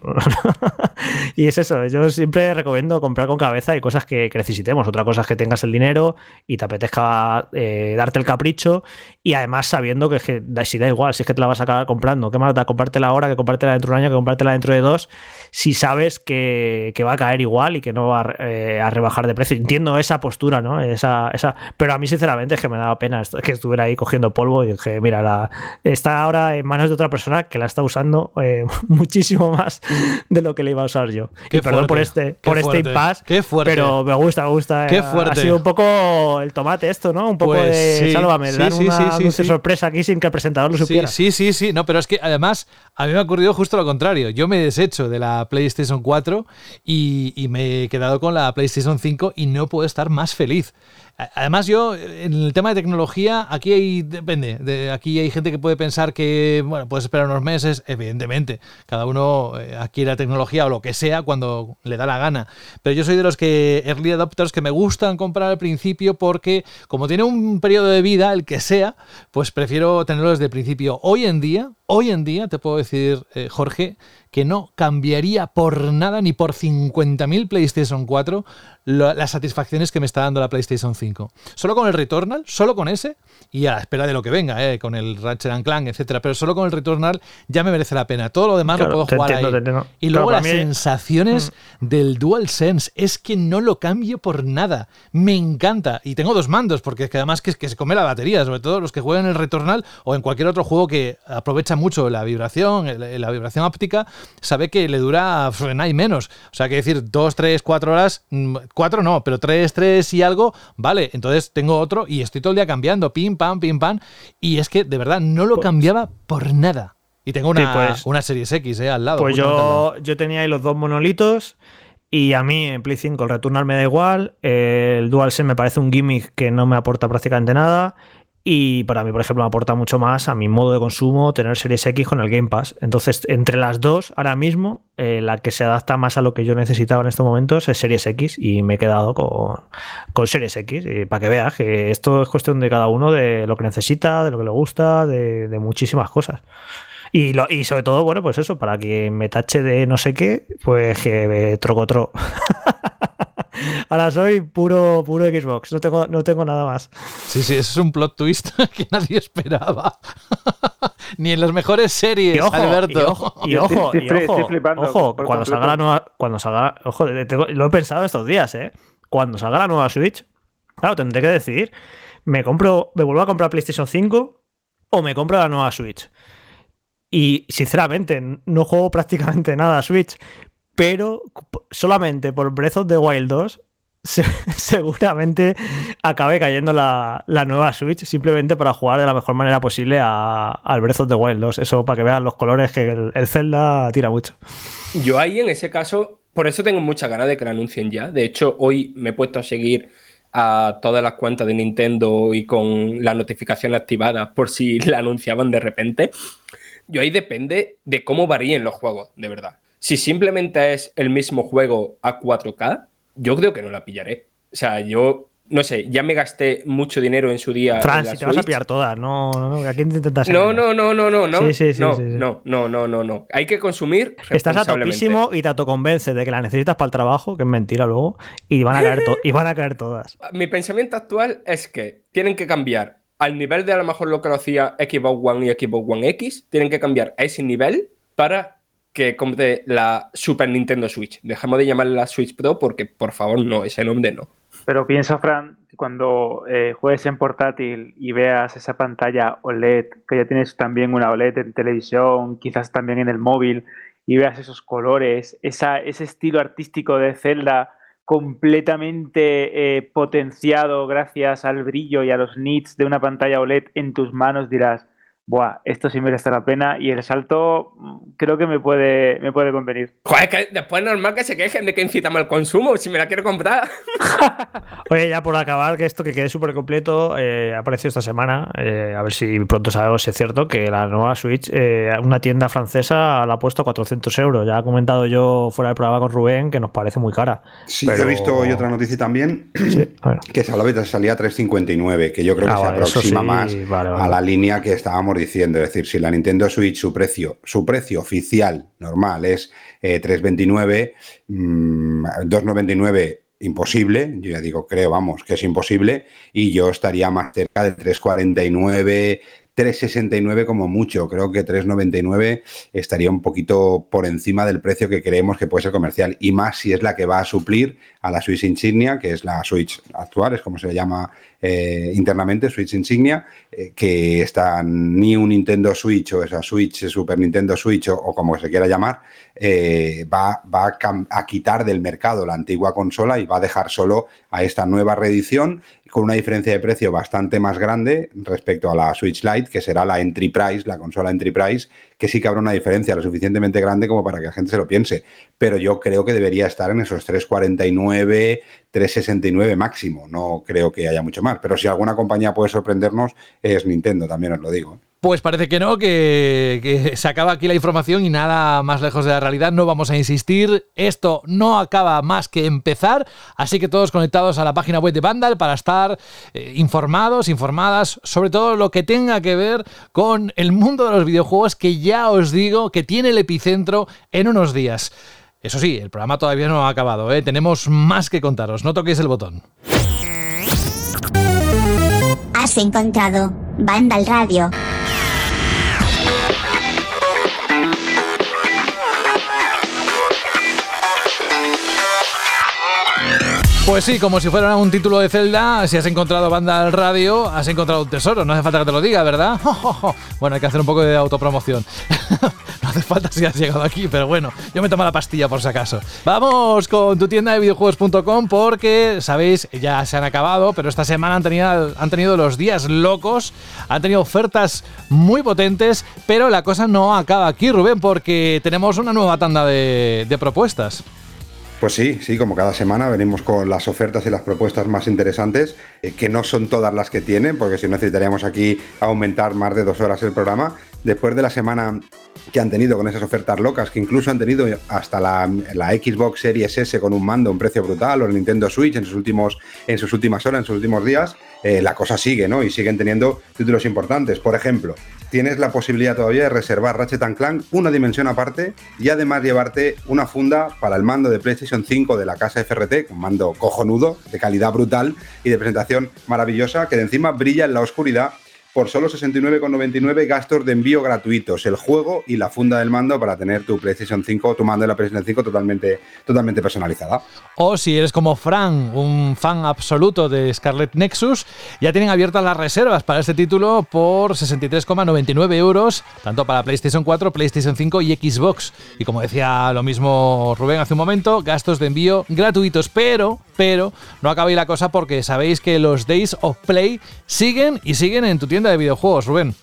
[LAUGHS] y es eso, yo siempre recomiendo comprar con cabeza y cosas que, necesitemos. Otra cosa es que tengas el dinero y te apetezca eh, darte el capricho y además sabiendo que, es que si da igual, si es que te la vas a acabar comprando, ¿qué más da comprártela ahora que comprártela dentro de un año, que comprártela dentro de dos? Si sabes que, que va a caer igual y que no va a, eh, a rebajar de precio. Entiendo esa postura, ¿no? Esa, esa, pero a mí, sinceramente, es que me daba pena que estuviera ahí cogiendo polvo y dije, mira, la, está ahora en manos de otra persona que la está usando eh, [LAUGHS] muchísimo más de lo que le iba a usar yo. Qué y perdón por fuerte, este, por este fuerte, impasse, qué fuerte. pero me gusta, me gusta. Qué eh, fuerte. Ha sido un poco el tomate esto, ¿no? Un poco Pues de sí, sálvame, sí, dar sí, una dulce sorpresa aquí sin que el presentador lo supiera. sí, sí, sí. No, pero es que además a mí me ha ocurrido justo lo contrario. Yo me he deshecho de la PlayStation 4 y, y me he quedado con la PlayStation PlayStation 5 y no puedo estar más feliz. Además, yo, en el tema de tecnología, aquí hay, depende, de, aquí hay gente que puede pensar que, bueno, puedes esperar unos meses, evidentemente, cada uno eh, adquiere tecnología o lo que sea cuando le da la gana. Pero yo soy de los que, early adopters, que me gustan comprar al principio porque, como tiene un periodo de vida, el que sea, pues prefiero tenerlo desde el principio. Hoy en día, hoy en día, te puedo decir, eh, Jorge, que no cambiaría por nada ni por 50.000 PlayStation 4 las satisfacciones que me está dando la PlayStation 5. Solo con el Returnal, solo con ese, y a la espera de lo que venga, eh, con el Ratchet Clank, etcétera, pero solo con el Returnal ya me merece la pena. Todo lo demás lo puedo jugar ahí. Y luego las sensaciones mm. del DualSense, es que no lo cambio por nada. Me encanta. Y tengo dos mandos, porque es que además que, que se come la batería, sobre todo los que juegan el Returnal o en cualquier otro juego que aprovecha mucho la vibración, la vibración óptica, sabe que le dura nada y menos. O sea, que decir, dos, tres, cuatro horas, mm, cuatro no, pero tres, tres y algo, vale, entonces tengo otro y estoy todo el día cambiando, pim, pam, pim, pam. Y es que de verdad no lo pues cambiaba por nada. Y tengo una, pues, una Series X eh, al lado. Pues yo, yo tenía ahí los dos monolitos. Y a mí en Play 5 el Returnal me da igual, el DualSense me parece un gimmick que no me aporta prácticamente nada y para mí, por ejemplo, me aporta mucho más a mi modo de consumo tener Series X con el Game Pass. Entonces, entre las dos, ahora mismo, eh, la que se adapta más a lo que yo necesitaba en estos momentos es Series X y me he quedado con, con Series X. para que veas que esto es cuestión de cada uno, de lo que necesita, de lo que le gusta, de, muchísimas cosas. Y, lo, y sobre todo, bueno, pues eso, para que me tache de no sé qué, pues que troco tro. [LAUGHS] Ahora soy puro, puro Xbox, no tengo, no tengo nada más. Sí, sí, eso es un plot twist [LAUGHS] que nadie esperaba. [LAUGHS] Ni en las mejores series, Alberto. Y ojo, y ojo, ojo, cuando salga la nueva, cuando salga, ojo, lo he pensado estos días, ¿eh? Cuando salga la nueva Switch, claro, tendré que decidir, me compro, me vuelvo a comprar PlayStation 5 o me compro la nueva Switch. Y sinceramente, no juego prácticamente nada a Switch, pero solamente por Breath of the Wild 2 [LAUGHS] seguramente acabe cayendo la, nueva Switch simplemente para jugar de la mejor manera posible al Breath of the Wild 2. Eso para que vean los colores que el, Zelda tira mucho. Yo ahí en ese caso, por eso tengo mucha ganas de que lo anuncien ya. De hecho, hoy me he puesto a seguir a todas las cuentas de Nintendo y con la notificación activada por si [LAUGHS] la anunciaban de repente. Yo ahí depende de cómo varíen los juegos, de verdad. Si simplemente es el mismo juego a 4K, yo creo que no la pillaré. O sea, yo no sé, ya me gasté mucho dinero en su día. Fran, si te vas a pillar todas, no, no, ¿a quién intentas No, no, no, no, no, no. Sí, sí, sí, no, no, no, no, no, no. Hay que consumir. Estás a topísimo y te autoconvence de que la necesitas para el trabajo, que es mentira luego, y van a caer, y van a caer todas. [LAUGHS] Mi pensamiento actual es que tienen que cambiar al nivel de a lo mejor lo que lo hacía Xbox One y Xbox One X, tienen que cambiar a ese nivel para que compre la Super Nintendo Switch. Dejamos de llamarla la Switch Pro porque, por favor, no, ese nombre no. Pero piensa, Fran, cuando eh, juegues en portátil y veas esa pantalla OLED, que ya tienes también una OLED en televisión, quizás también en el móvil, y veas esos colores, ese estilo artístico de Zelda completamente eh, potenciado gracias al brillo y a los nits de una pantalla OLED en tus manos, dirás, Buah, esto sí merece la pena y el salto mm, creo que me puede, me puede convenir. Joder, que después es normal que se quejen de que incitamos al consumo, si me la quiero comprar. [LAUGHS] Oye, ya por acabar, que esto que quede súper completo, eh, ha aparecido esta semana, eh, a ver si pronto sabemos si es cierto, que la nueva Switch, eh, una tienda francesa la ha puesto a 400 euros. Ya ha comentado yo fuera del programa con Rubén que nos parece muy cara. Sí, he visto hoy otra noticia también, [CLEARS THROAT] que salía a 3,59, que yo creo que ah, se aproxima más a la línea que estábamos diciendo, es decir, si la Nintendo Switch su precio, su precio oficial normal es 3.29, 2.99 imposible, yo ya digo, creo, vamos, que es imposible, y yo estaría más cerca de 3.49, 3,69 como mucho. Creo que 3,99 estaría un poquito por encima del precio que creemos que puede ser comercial. Y más si es la que va a suplir a la Switch Insignia, que es la Switch actual, es como se le llama eh, internamente, Switch Insignia, eh, que está ni un Nintendo Switch o esa Switch, Super Nintendo Switch o, como se quiera llamar, eh, va, va a quitar del mercado la antigua consola y va a dejar solo a esta nueva reedición con una diferencia de precio bastante más grande respecto a la Switch Lite, que será la entry price, la consola entry price, que sí que habrá una diferencia lo suficientemente grande como para que la gente se lo piense. Pero yo creo que debería estar en esos 3,49, 369 máximo. No creo que haya mucho más. Pero si alguna compañía puede sorprendernos, es Nintendo, también os lo digo. Pues parece que no, que, se acaba aquí la información y nada más lejos de la realidad. No vamos a insistir. Esto no acaba más que empezar. Así que todos conectados a la página web de Vandal para estar eh, informados, informadas sobre todo lo que tenga que ver con el mundo de los videojuegos que ya os digo que tiene el epicentro en unos días. Eso sí, el programa todavía no ha acabado. ¿eh? Tenemos más que contaros. No toquéis el botón. Has encontrado Vandal Radio. Pues sí, como si fuera un título de Zelda, si has encontrado banda al radio, has encontrado un tesoro. No hace falta que te lo diga, ¿verdad? [LAUGHS] Bueno, hay que hacer un poco de autopromoción. [LAUGHS] no hace falta si has llegado aquí, pero bueno, yo me tomo la pastilla por si acaso. Vamos con tu tienda de videojuegos.com porque, sabéis, ya se han acabado, pero esta semana han tenido, los días locos, han tenido ofertas muy potentes, pero la cosa no acaba aquí, Rubén, porque tenemos una nueva tanda de propuestas. Pues sí, sí, como cada semana venimos con las ofertas y las propuestas más interesantes, eh, que no son todas las que tienen, porque si no necesitaríamos aquí aumentar más de dos horas el programa. Después de la semana que han tenido con esas ofertas locas, que incluso han tenido hasta la, Xbox Series S con un mando un precio brutal, o el Nintendo Switch en sus, últimos, en sus últimas horas, en sus últimos días, eh, la cosa sigue, ¿no? Y siguen teniendo títulos importantes. Por ejemplo, tienes la posibilidad todavía de reservar Ratchet Clank una dimensión aparte y además llevarte una funda para el mando de PlayStation 5 de la casa FRT, un mando cojonudo, de calidad brutal y de presentación maravillosa, que de encima brilla en la oscuridad por solo 69,99 gastos de envío gratuitos, el juego y la funda del mando para tener tu PlayStation 5, tu mando de la PlayStation 5 totalmente, totalmente personalizada. O si eres como Fran, un fan absoluto de Scarlet Nexus, ya tienen abiertas las reservas para este título por 63,99 euros, tanto para PlayStation 4, PlayStation 5 y Xbox. Y como decía lo mismo Rubén hace un momento, gastos de envío gratuitos, pero, pero, no acaba ahí la cosa porque sabéis que los Days of Play siguen y siguen en tu tienda de videojuegos, Rubén.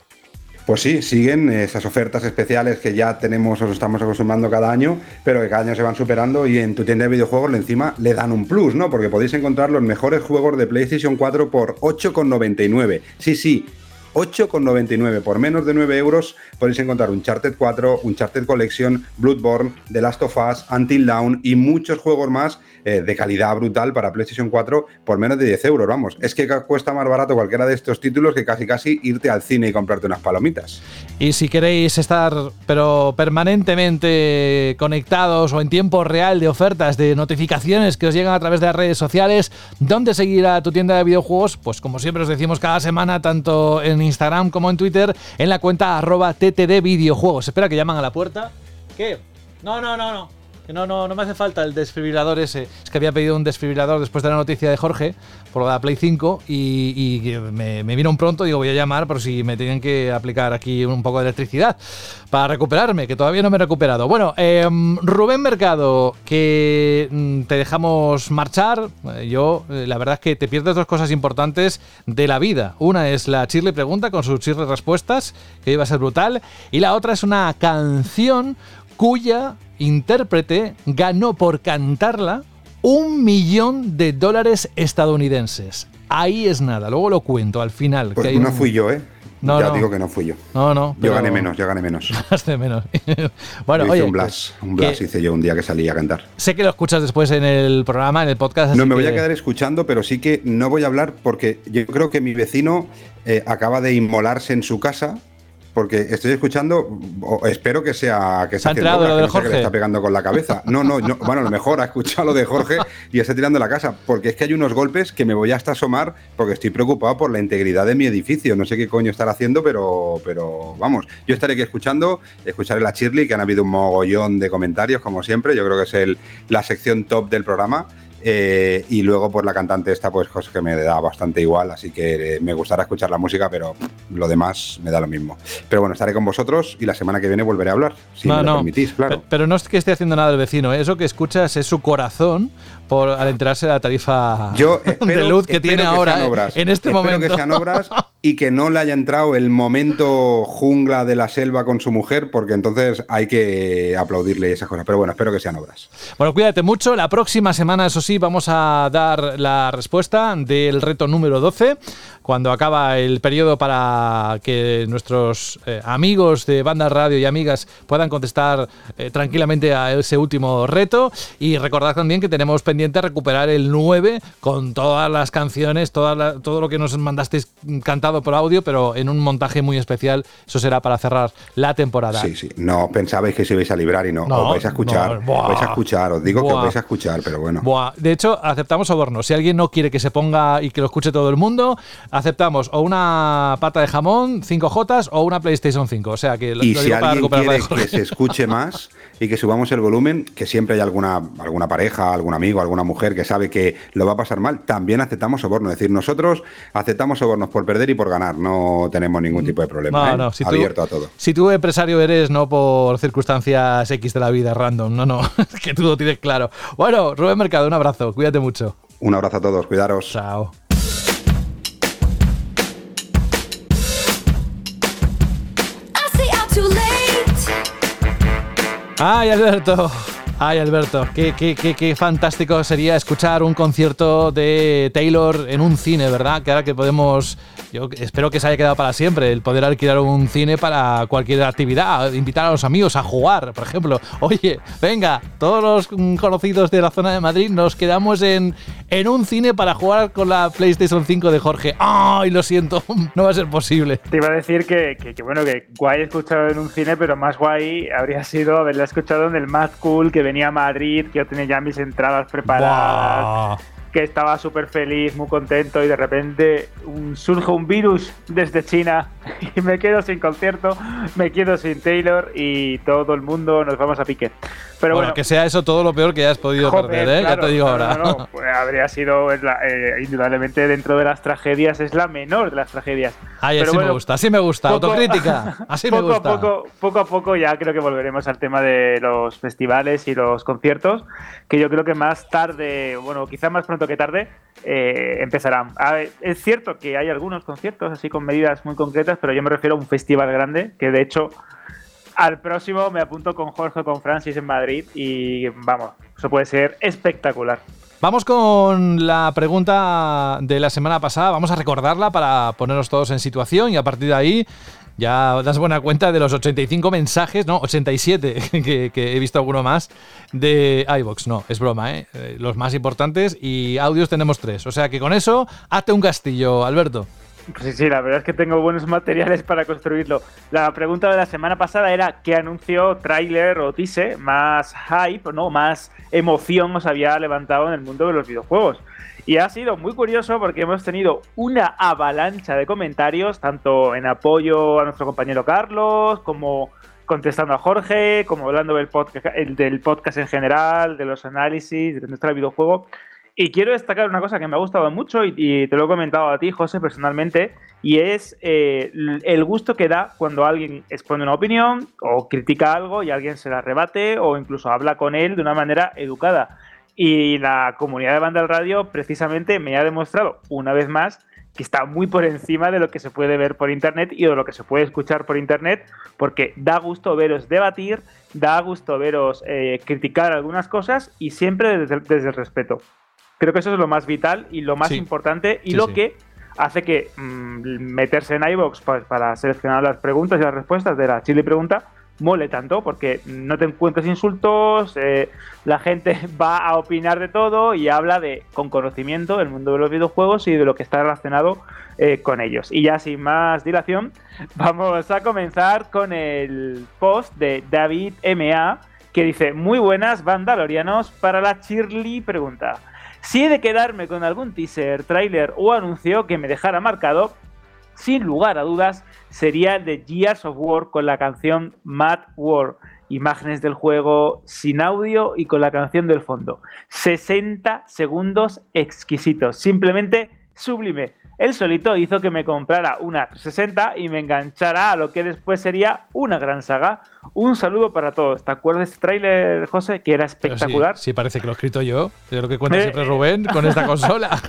Pues sí, siguen esas ofertas especiales que ya tenemos o estamos acostumbrando cada año, pero que cada año se van superando y en tu tienda de videojuegos encima le dan un plus, ¿no? Porque podéis encontrar los mejores juegos de PlayStation 4 por 8,99. Sí, sí, 8,99. Por menos de 9 euros podéis encontrar un Uncharted 4, Uncharted Collection, Bloodborne, The Last of Us, Until Dawn y muchos juegos más eh, de calidad brutal para PlayStation 4 por menos de 10 euros. Vamos, es que cuesta más barato cualquiera de estos títulos que casi casi irte al cine y comprarte unas palomitas. Y si queréis estar, pero permanentemente conectados o en tiempo real de ofertas, de notificaciones que os llegan a través de las redes sociales, ¿dónde seguir a tu tienda de videojuegos? Pues como siempre os decimos cada semana, tanto en Instagram como en Twitter, en la cuenta arroba ttd videojuegos. Espera que llaman a la puerta. ¿Qué? No, no, no, no. No, no, no me hace falta el desfibrilador ese. Es que había pedido un desfibrilador después de la noticia de Jorge por la Play 5 y, me, vino un pronto. Digo, voy a llamar por si me tienen que aplicar aquí un poco de electricidad para recuperarme, que todavía no me he recuperado. Bueno, em, Rubén Mercado, que mm, te dejamos marchar. Eh, yo, eh, la verdad es que te pierdes dos cosas importantes de la vida. Una es la Chirle Pregunta con sus Chirle Respuestas, que iba a ser brutal. Y la otra es una canción cuya intérprete ganó por cantarla un millón de dólares estadounidenses. Ahí es nada, luego lo cuento al final. Pues no fui yo, ¿eh? No, ya digo que no fui yo. No, no. Yo gané menos, yo gané menos. [LAUGHS] Menos. [LAUGHS] bueno, hice un blast, un blast hice yo un día que salí a cantar. Sé que lo escuchas después en el programa, en el podcast. No me voy a quedar escuchando, pero sí que no voy a hablar porque yo creo que mi vecino eh, acaba de inmolarse en su casa porque estoy escuchando, espero que sea que sea que, le está pegando con la cabeza. No, no, bueno, a lo mejor ha escuchado lo de Jorge y está tirando la casa, porque es que hay unos golpes que me voy hasta asomar porque estoy preocupado por la integridad de mi edificio. No sé qué coño estará haciendo, pero, pero vamos, yo estaré aquí escuchando, escucharé la Shirley, que han habido un mogollón de comentarios, como siempre. Yo creo que es el, la sección top del programa. Eh, y luego, por la cantante esta, pues cosa que me da bastante igual, así que eh, me gustará escuchar la música, pero lo demás me da lo mismo. Pero bueno, estaré con vosotros y la semana que viene volveré a hablar, si me lo permitís, claro. Pero, no es que esté haciendo nada el vecino, ¿eh? eso que escuchas es su corazón por al enterarse de la tarifa Yo [LAUGHS] de luz que tiene sean ahora eh, obras. en este Espero momento. que sean obras y que no le haya entrado el momento jungla de la selva con su mujer, porque entonces hay que aplaudirle esas cosas. Pero bueno, espero que sean obras. Bueno, cuídate mucho. La próxima semana, eso sí, vamos a dar la respuesta del reto número 12, cuando acaba el periodo para que nuestros eh, amigos de Banda Radio y amigas puedan contestar eh, tranquilamente a ese último reto. Y recordad también que tenemos pendiente recuperar el 9 con todas las canciones, toda la- todo lo que nos mandasteis cantado por audio, pero en un montaje muy especial. Eso será para cerrar la temporada. Sí, sí. No pensabais que se ibais a librar y no. No, os vais a escuchar. no, os vais a escuchar. Os digo que os vais a escuchar, pero bueno. Buah, de hecho, aceptamos sobornos. Si alguien no quiere que se ponga y que lo escuche todo el mundo, aceptamos o una pata de jamón, 5J o una PlayStation 5. O sea que lo, Y lo si alguien quiere que se escuche [LAUGHS] más y que subamos el volumen, que siempre hay alguna, alguna pareja, algún amigo, alguna mujer que sabe que lo va a pasar mal, también aceptamos sobornos. Es decir, nosotros aceptamos sobornos por perder y por ganar. No tenemos ningún tipo de problema. No, ¿eh? no, si tú, Abierto a todo. si tú empresario eres, no por circunstancias X de la vida, random. No, no, [LAUGHS] es que tú lo tienes claro. Bueno, Rubén Mercado, un abrazo. Cuídate mucho. Un abrazo a todos, cuidaros. Chao. Ay, Alberto. Ay, Alberto, qué, qué, qué, qué fantástico sería escuchar un concierto de Taylor en un cine, ¿verdad? Que ahora que podemos, yo espero que se haya quedado para siempre, el poder alquilar un cine para cualquier actividad, invitar a los amigos a jugar, por ejemplo. Oye, venga, todos los conocidos de la zona de Madrid nos quedamos en, en un cine para jugar con la PlayStation 5 de Jorge. ¡Ay, lo siento! [LAUGHS] No va a ser posible. Te iba a decir que, que- que, bueno, que guay escuchado en un cine, pero más guay habría sido haberla escuchado en el Mad Cool que venía a Madrid, que yo tenía ya mis entradas preparadas, Buah. Que estaba súper feliz, muy contento y de repente un- surge un virus desde China [LAUGHS] y me quedo sin concierto, me quedo sin Taylor y todo el mundo nos vamos a pique. Pero bueno, bueno, que sea eso todo lo peor que hayas podido Joder, perder, ¿eh? claro, ya te digo no, ahora. no, no, [LAUGHS] pues habría sido eh, indudablemente dentro de las tragedias, es la menor de las tragedias. Ay, Pero así me bueno, gusta, así me gusta. poco- Autocrítica, [LAUGHS] así me poco gusta. A poco, poco a poco ya creo que volveremos al tema de los festivales y los conciertos, que yo creo que más tarde, bueno, quizá más pronto que tarde, eh, empezarán. Es cierto que hay algunos conciertos así con medidas muy concretas, pero yo me refiero a un festival grande, que de hecho al próximo me apunto con Jorge con Francis en Madrid y vamos, eso puede ser espectacular. Vamos con la pregunta de la semana pasada. Vamos a recordarla para ponernos todos en situación y a partir de ahí ya das buena cuenta de los 85 mensajes, no, 87, [LAUGHS] que, que he visto alguno más, de iVox. No, es broma, ¿eh? Eh, Los más importantes y audios tenemos tres. O sea que con eso, hazte un castillo, Alberto. Sí, sí, la verdad es que tengo buenos materiales para construirlo. La pregunta de la semana pasada era qué anuncio, tráiler o teaser más hype, no, más emoción os había levantado en el mundo de los videojuegos. Y ha sido muy curioso porque hemos tenido una avalancha de comentarios, tanto en apoyo a nuestro compañero Carlos, como contestando a Jorge, como hablando del podcast, en general, de los análisis, de nuestro videojuego. Y quiero destacar una cosa que me ha gustado mucho y, te lo he comentado a ti, José, personalmente, y es eh, el gusto que da cuando alguien expone una opinión o critica algo y alguien se la rebate o incluso habla con él de una manera educada. Y la comunidad de Banda al Radio precisamente me ha demostrado una vez más que está muy por encima de lo que se puede ver por internet y de lo que se puede escuchar por internet, porque da gusto veros debatir, da gusto veros eh, criticar algunas cosas y siempre desde, desde el respeto. Creo que eso es lo más vital y lo más Sí. importante y Sí, lo sí. que hace que mm, meterse en pa- para seleccionar las preguntas y las respuestas de la Chile Pregunta mole tanto porque no te encuentras insultos, eh, la gente [LAUGHS] va a opinar de todo y habla de con conocimiento del mundo de los videojuegos y de lo que está relacionado eh, con ellos. Y ya sin más dilación, [LAUGHS] vamos a comenzar con el post de David MA que dice, muy buenas bandalorianos para la Shirley pregunta. Si he de quedarme con algún teaser, tráiler o anuncio que me dejara marcado, sin lugar a dudas, sería de Gears of War con la canción Mad War. Imágenes del juego sin audio y con la canción del fondo. 60 segundos exquisitos. Simplemente sublime. él solito hizo que me comprara una 360 y me enganchara a lo que después sería una gran saga. Un saludo para todos. ¿Te acuerdas de este tráiler, José? Que era espectacular. Sí, parece que lo he escrito yo. Es lo que cuenta siempre Rubén con esta [LAUGHS] consola.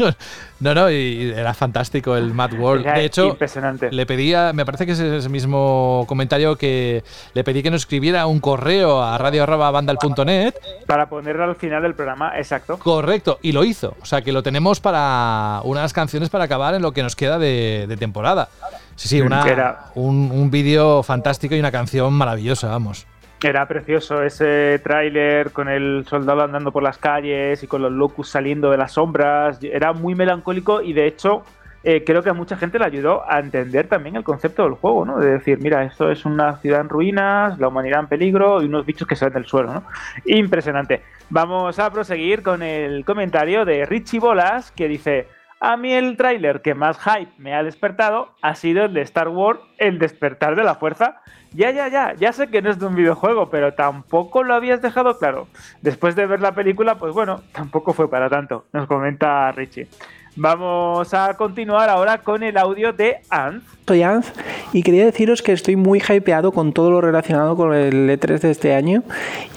no, no, y era fantástico el Mad World. de hecho, impresionante. le pedía, me parece que es ese mismo comentario que le pedí que nos escribiera un correo a radio.vandal.net para ponerlo al final del programa, exacto. Correcto, y lo hizo. O sea que lo tenemos para unas canciones para acabar en lo que nos queda de, temporada. Sí, sí, una, un, un vídeo fantástico y una canción maravillosa, vamos. Era precioso ese tráiler con el soldado andando por las calles y con los locus saliendo de las sombras. Era muy melancólico y de hecho eh, creo que a mucha gente le ayudó a entender también el concepto del juego, ¿no? De decir, mira, esto es una ciudad en ruinas, la humanidad en peligro y unos bichos que salen del suelo, ¿no? Impresionante. Vamos a proseguir con el comentario de Richie Bolas que dice... A mí el tráiler que más hype me ha despertado ha sido el de Star Wars, El despertar de la fuerza. Ya, ya, ya, ya sé que no es de un videojuego, pero tampoco lo habías dejado claro. Después de ver la película, pues bueno, tampoco fue para tanto, nos comenta Richie. Vamos a continuar ahora con el audio de Anz. Soy Anz y quería deciros que estoy muy hypeado con todo lo relacionado con el E3 de este año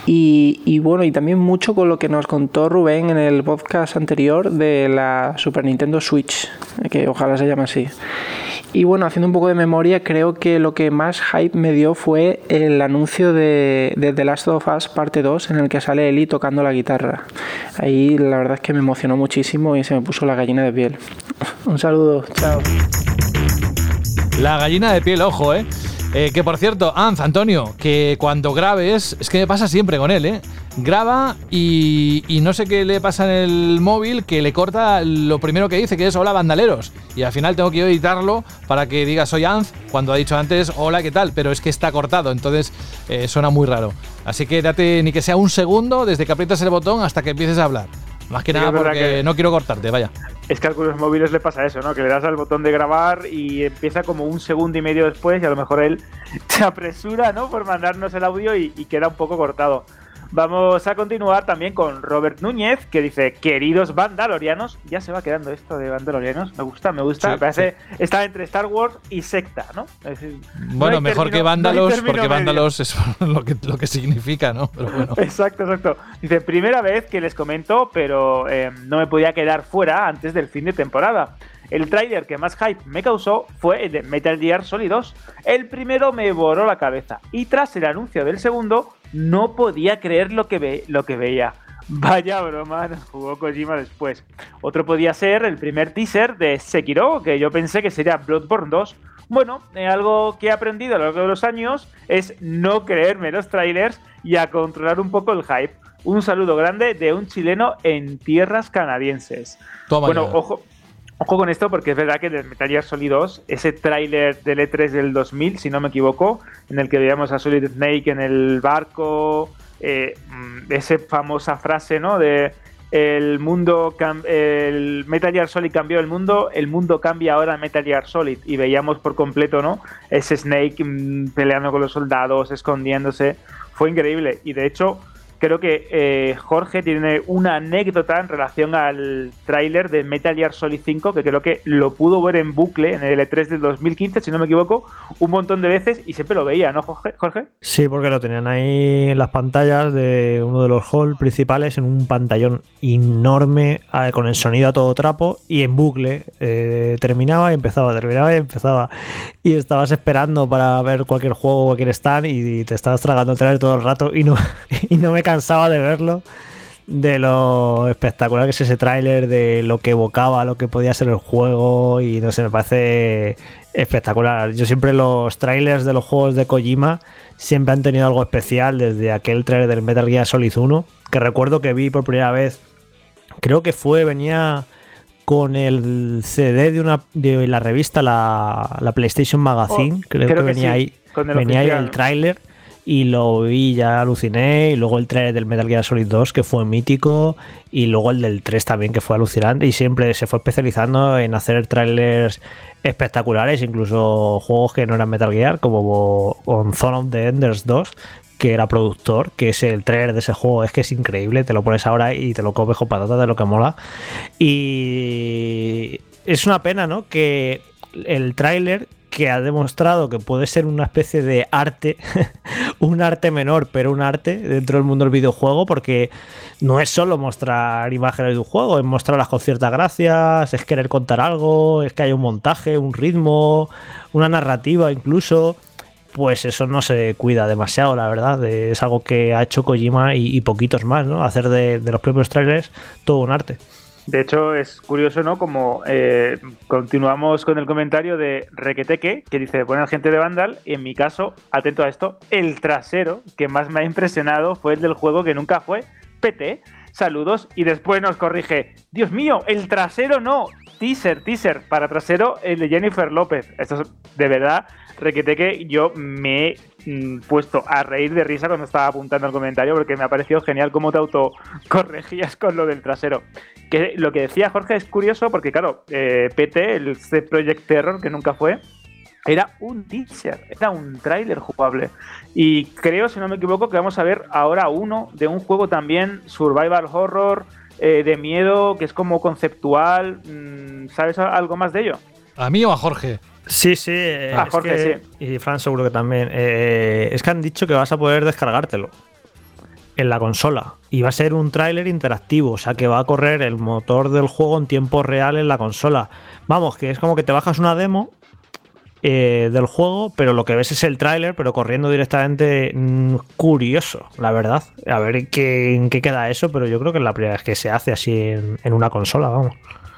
y, bueno, y también mucho con lo que nos contó Rubén en el podcast anterior de la Super Nintendo Switch, que ojalá se llame así. Y bueno, haciendo un poco de memoria, creo que lo que más hype me dio fue el anuncio de, de The Last of Us parte 2 en el que sale Eli tocando la guitarra. Ahí la verdad es que me emocionó muchísimo y se me puso la gallina de piel. [LAUGHS] Un saludo, chao. La gallina de piel, ojo, ¿eh? Eh, que por cierto, Anz, Antonio, que cuando grabes, es que me pasa siempre con él, ¿eh? Graba y, no sé qué le pasa en el móvil, que le corta lo primero que dice, que es hola bandaleros. Y al final tengo que editarlo para que diga soy Anz, cuando ha dicho antes hola, ¿qué tal? Pero es que está cortado, entonces eh, suena muy raro. Así que date ni que sea un segundo desde que aprietas el botón hasta que empieces a hablar. Más que nada porque no quiero cortarte, vaya. Es que a algunos móviles le pasa eso, ¿no? Que le das al botón de grabar y empieza como un segundo y medio después y a lo mejor él [LAUGHS] se apresura, ¿no? Por mandarnos el audio y, y queda un poco cortado. Vamos a continuar también con Robert Núñez, que dice, queridos Vandalorianos, ya se va quedando esto de Vandalorianos, me gusta, me gusta, me parece, está entre Star Wars y secta, ¿no? bueno, mejor que Vándalos, porque Vándalos es [LAUGHS] lo que, lo que significa, ¿no? Exacto, exacto. Dice, primera vez que les comento, pero eh, no me podía quedar fuera antes del fin de temporada. El tráiler que más hype me causó fue el de Metal Gear Solid 2. El primero me borró la cabeza y tras el anuncio del segundo no podía creer lo que, ve lo que veía. [LAUGHS] Vaya broma, nos jugó Kojima después. Otro podía ser el primer teaser de Sekiro, que yo pensé que sería Bloodborne 2. Bueno, eh, algo que he aprendido a lo largo de los años es no creerme los trailers y a controlar un poco el hype. Un saludo grande de un chileno en tierras canadienses. bueno, ojo, Ojo con esto porque es verdad que en Metal Gear Solid 2, ese tráiler del E3 del 2000, si no me equivoco, en el que veíamos a Solid Snake en el barco, eh, mm, esa famosa frase, ¿no? De el mundo, el Metal Gear Solid cambió el mundo, el mundo cambia ahora en Metal Gear Solid y veíamos por completo, ¿no? Ese Snake mm, peleando con los soldados, escondiéndose, fue increíble y de hecho creo que eh, Jorge tiene una anécdota en relación al tráiler de Metal Gear Solid 5, que creo que lo pudo ver en bucle en el E3 del 2015, si no me equivoco, un montón de veces y siempre lo veía, ¿no, Jorge? Sí, porque lo tenían ahí en las pantallas de uno de los halls principales, en un pantallón enorme, con el sonido a todo trapo y en bucle. Eh, terminaba y empezaba, terminaba y empezaba. Y estabas esperando para ver cualquier juego, cualquier stand y te estabas tragando el trailer todo el rato y no, [LAUGHS] y no me cansaba de verlo, de lo espectacular que es ese tráiler, de lo que evocaba, lo que podía ser el juego y no sé, me parece espectacular. Yo siempre los trailers de los juegos de Kojima siempre han tenido algo especial desde aquel trailer del Metal Gear Solid 1, que recuerdo que vi por primera vez, creo que fue, venía con el CD de una de la revista la, PlayStation Magazine, oh, creo, que, venía ahí, venía ahí el tráiler y lo vi, ya aluciné, y luego el trailer del Metal Gear Solid 2 que fue mítico, y luego el del 3 también que fue alucinante, y siempre se fue especializando en hacer trailers espectaculares, incluso juegos que no eran Metal Gear, como con Zone of the Enders 2, que era productor, que es el trailer de ese juego, es que es increíble, te lo pones ahora y te lo comes con patata de lo que mola. Y es una pena, ¿no? Que el tráiler que ha demostrado que puede ser una especie de arte, [LAUGHS] un arte menor, pero un arte dentro del mundo del videojuego, porque no es solo mostrar imágenes de un juego, es mostrarlas con ciertas gracias, es querer contar algo, es que hay un montaje, un ritmo, una narrativa incluso. Pues eso no se cuida demasiado, la verdad. Es algo que ha hecho Kojima y, poquitos más, ¿no? Hacer de, de los propios trailers todo un arte. De hecho, es curioso, ¿no? Como eh, continuamos con el comentario de Requeteque, que dice, buena gente de Vandal, y en mi caso, atento a esto, el trasero que más me ha impresionado fue el del juego que nunca fue, PT. Saludos, y después nos corrige, Dios mío, el trasero no, teaser, teaser, para trasero el de Jennifer López. Esto es de verdad, Requeteque, yo me he mm, puesto a reír de risa cuando estaba apuntando el comentario porque me ha parecido genial cómo te autocorregías con lo del trasero. Que lo que decía Jorge es curioso porque, claro, eh, PT, el Project Terror, que nunca fue, era un teaser, era un tráiler jugable. Y creo, si no me equivoco, que vamos a ver ahora uno de un juego también survival horror, eh, de miedo, que es como conceptual. Mm, ¿Sabes algo más de ello? ¿A mí o a Jorge? Sí, sí. Eh, a Jorge, sí. Y Fran seguro que también. es que han dicho que vas a poder descargártelo en la consola. Y va a ser un tráiler interactivo, o sea que va a correr el motor del juego en tiempo real en la consola. Vamos, que es como que te bajas una demo eh, del juego, pero lo que ves es el tráiler, pero corriendo directamente mm, curioso, la verdad. A ver qué, en qué queda eso, pero yo creo que es la primera vez que se hace así en, en una consola, vamos.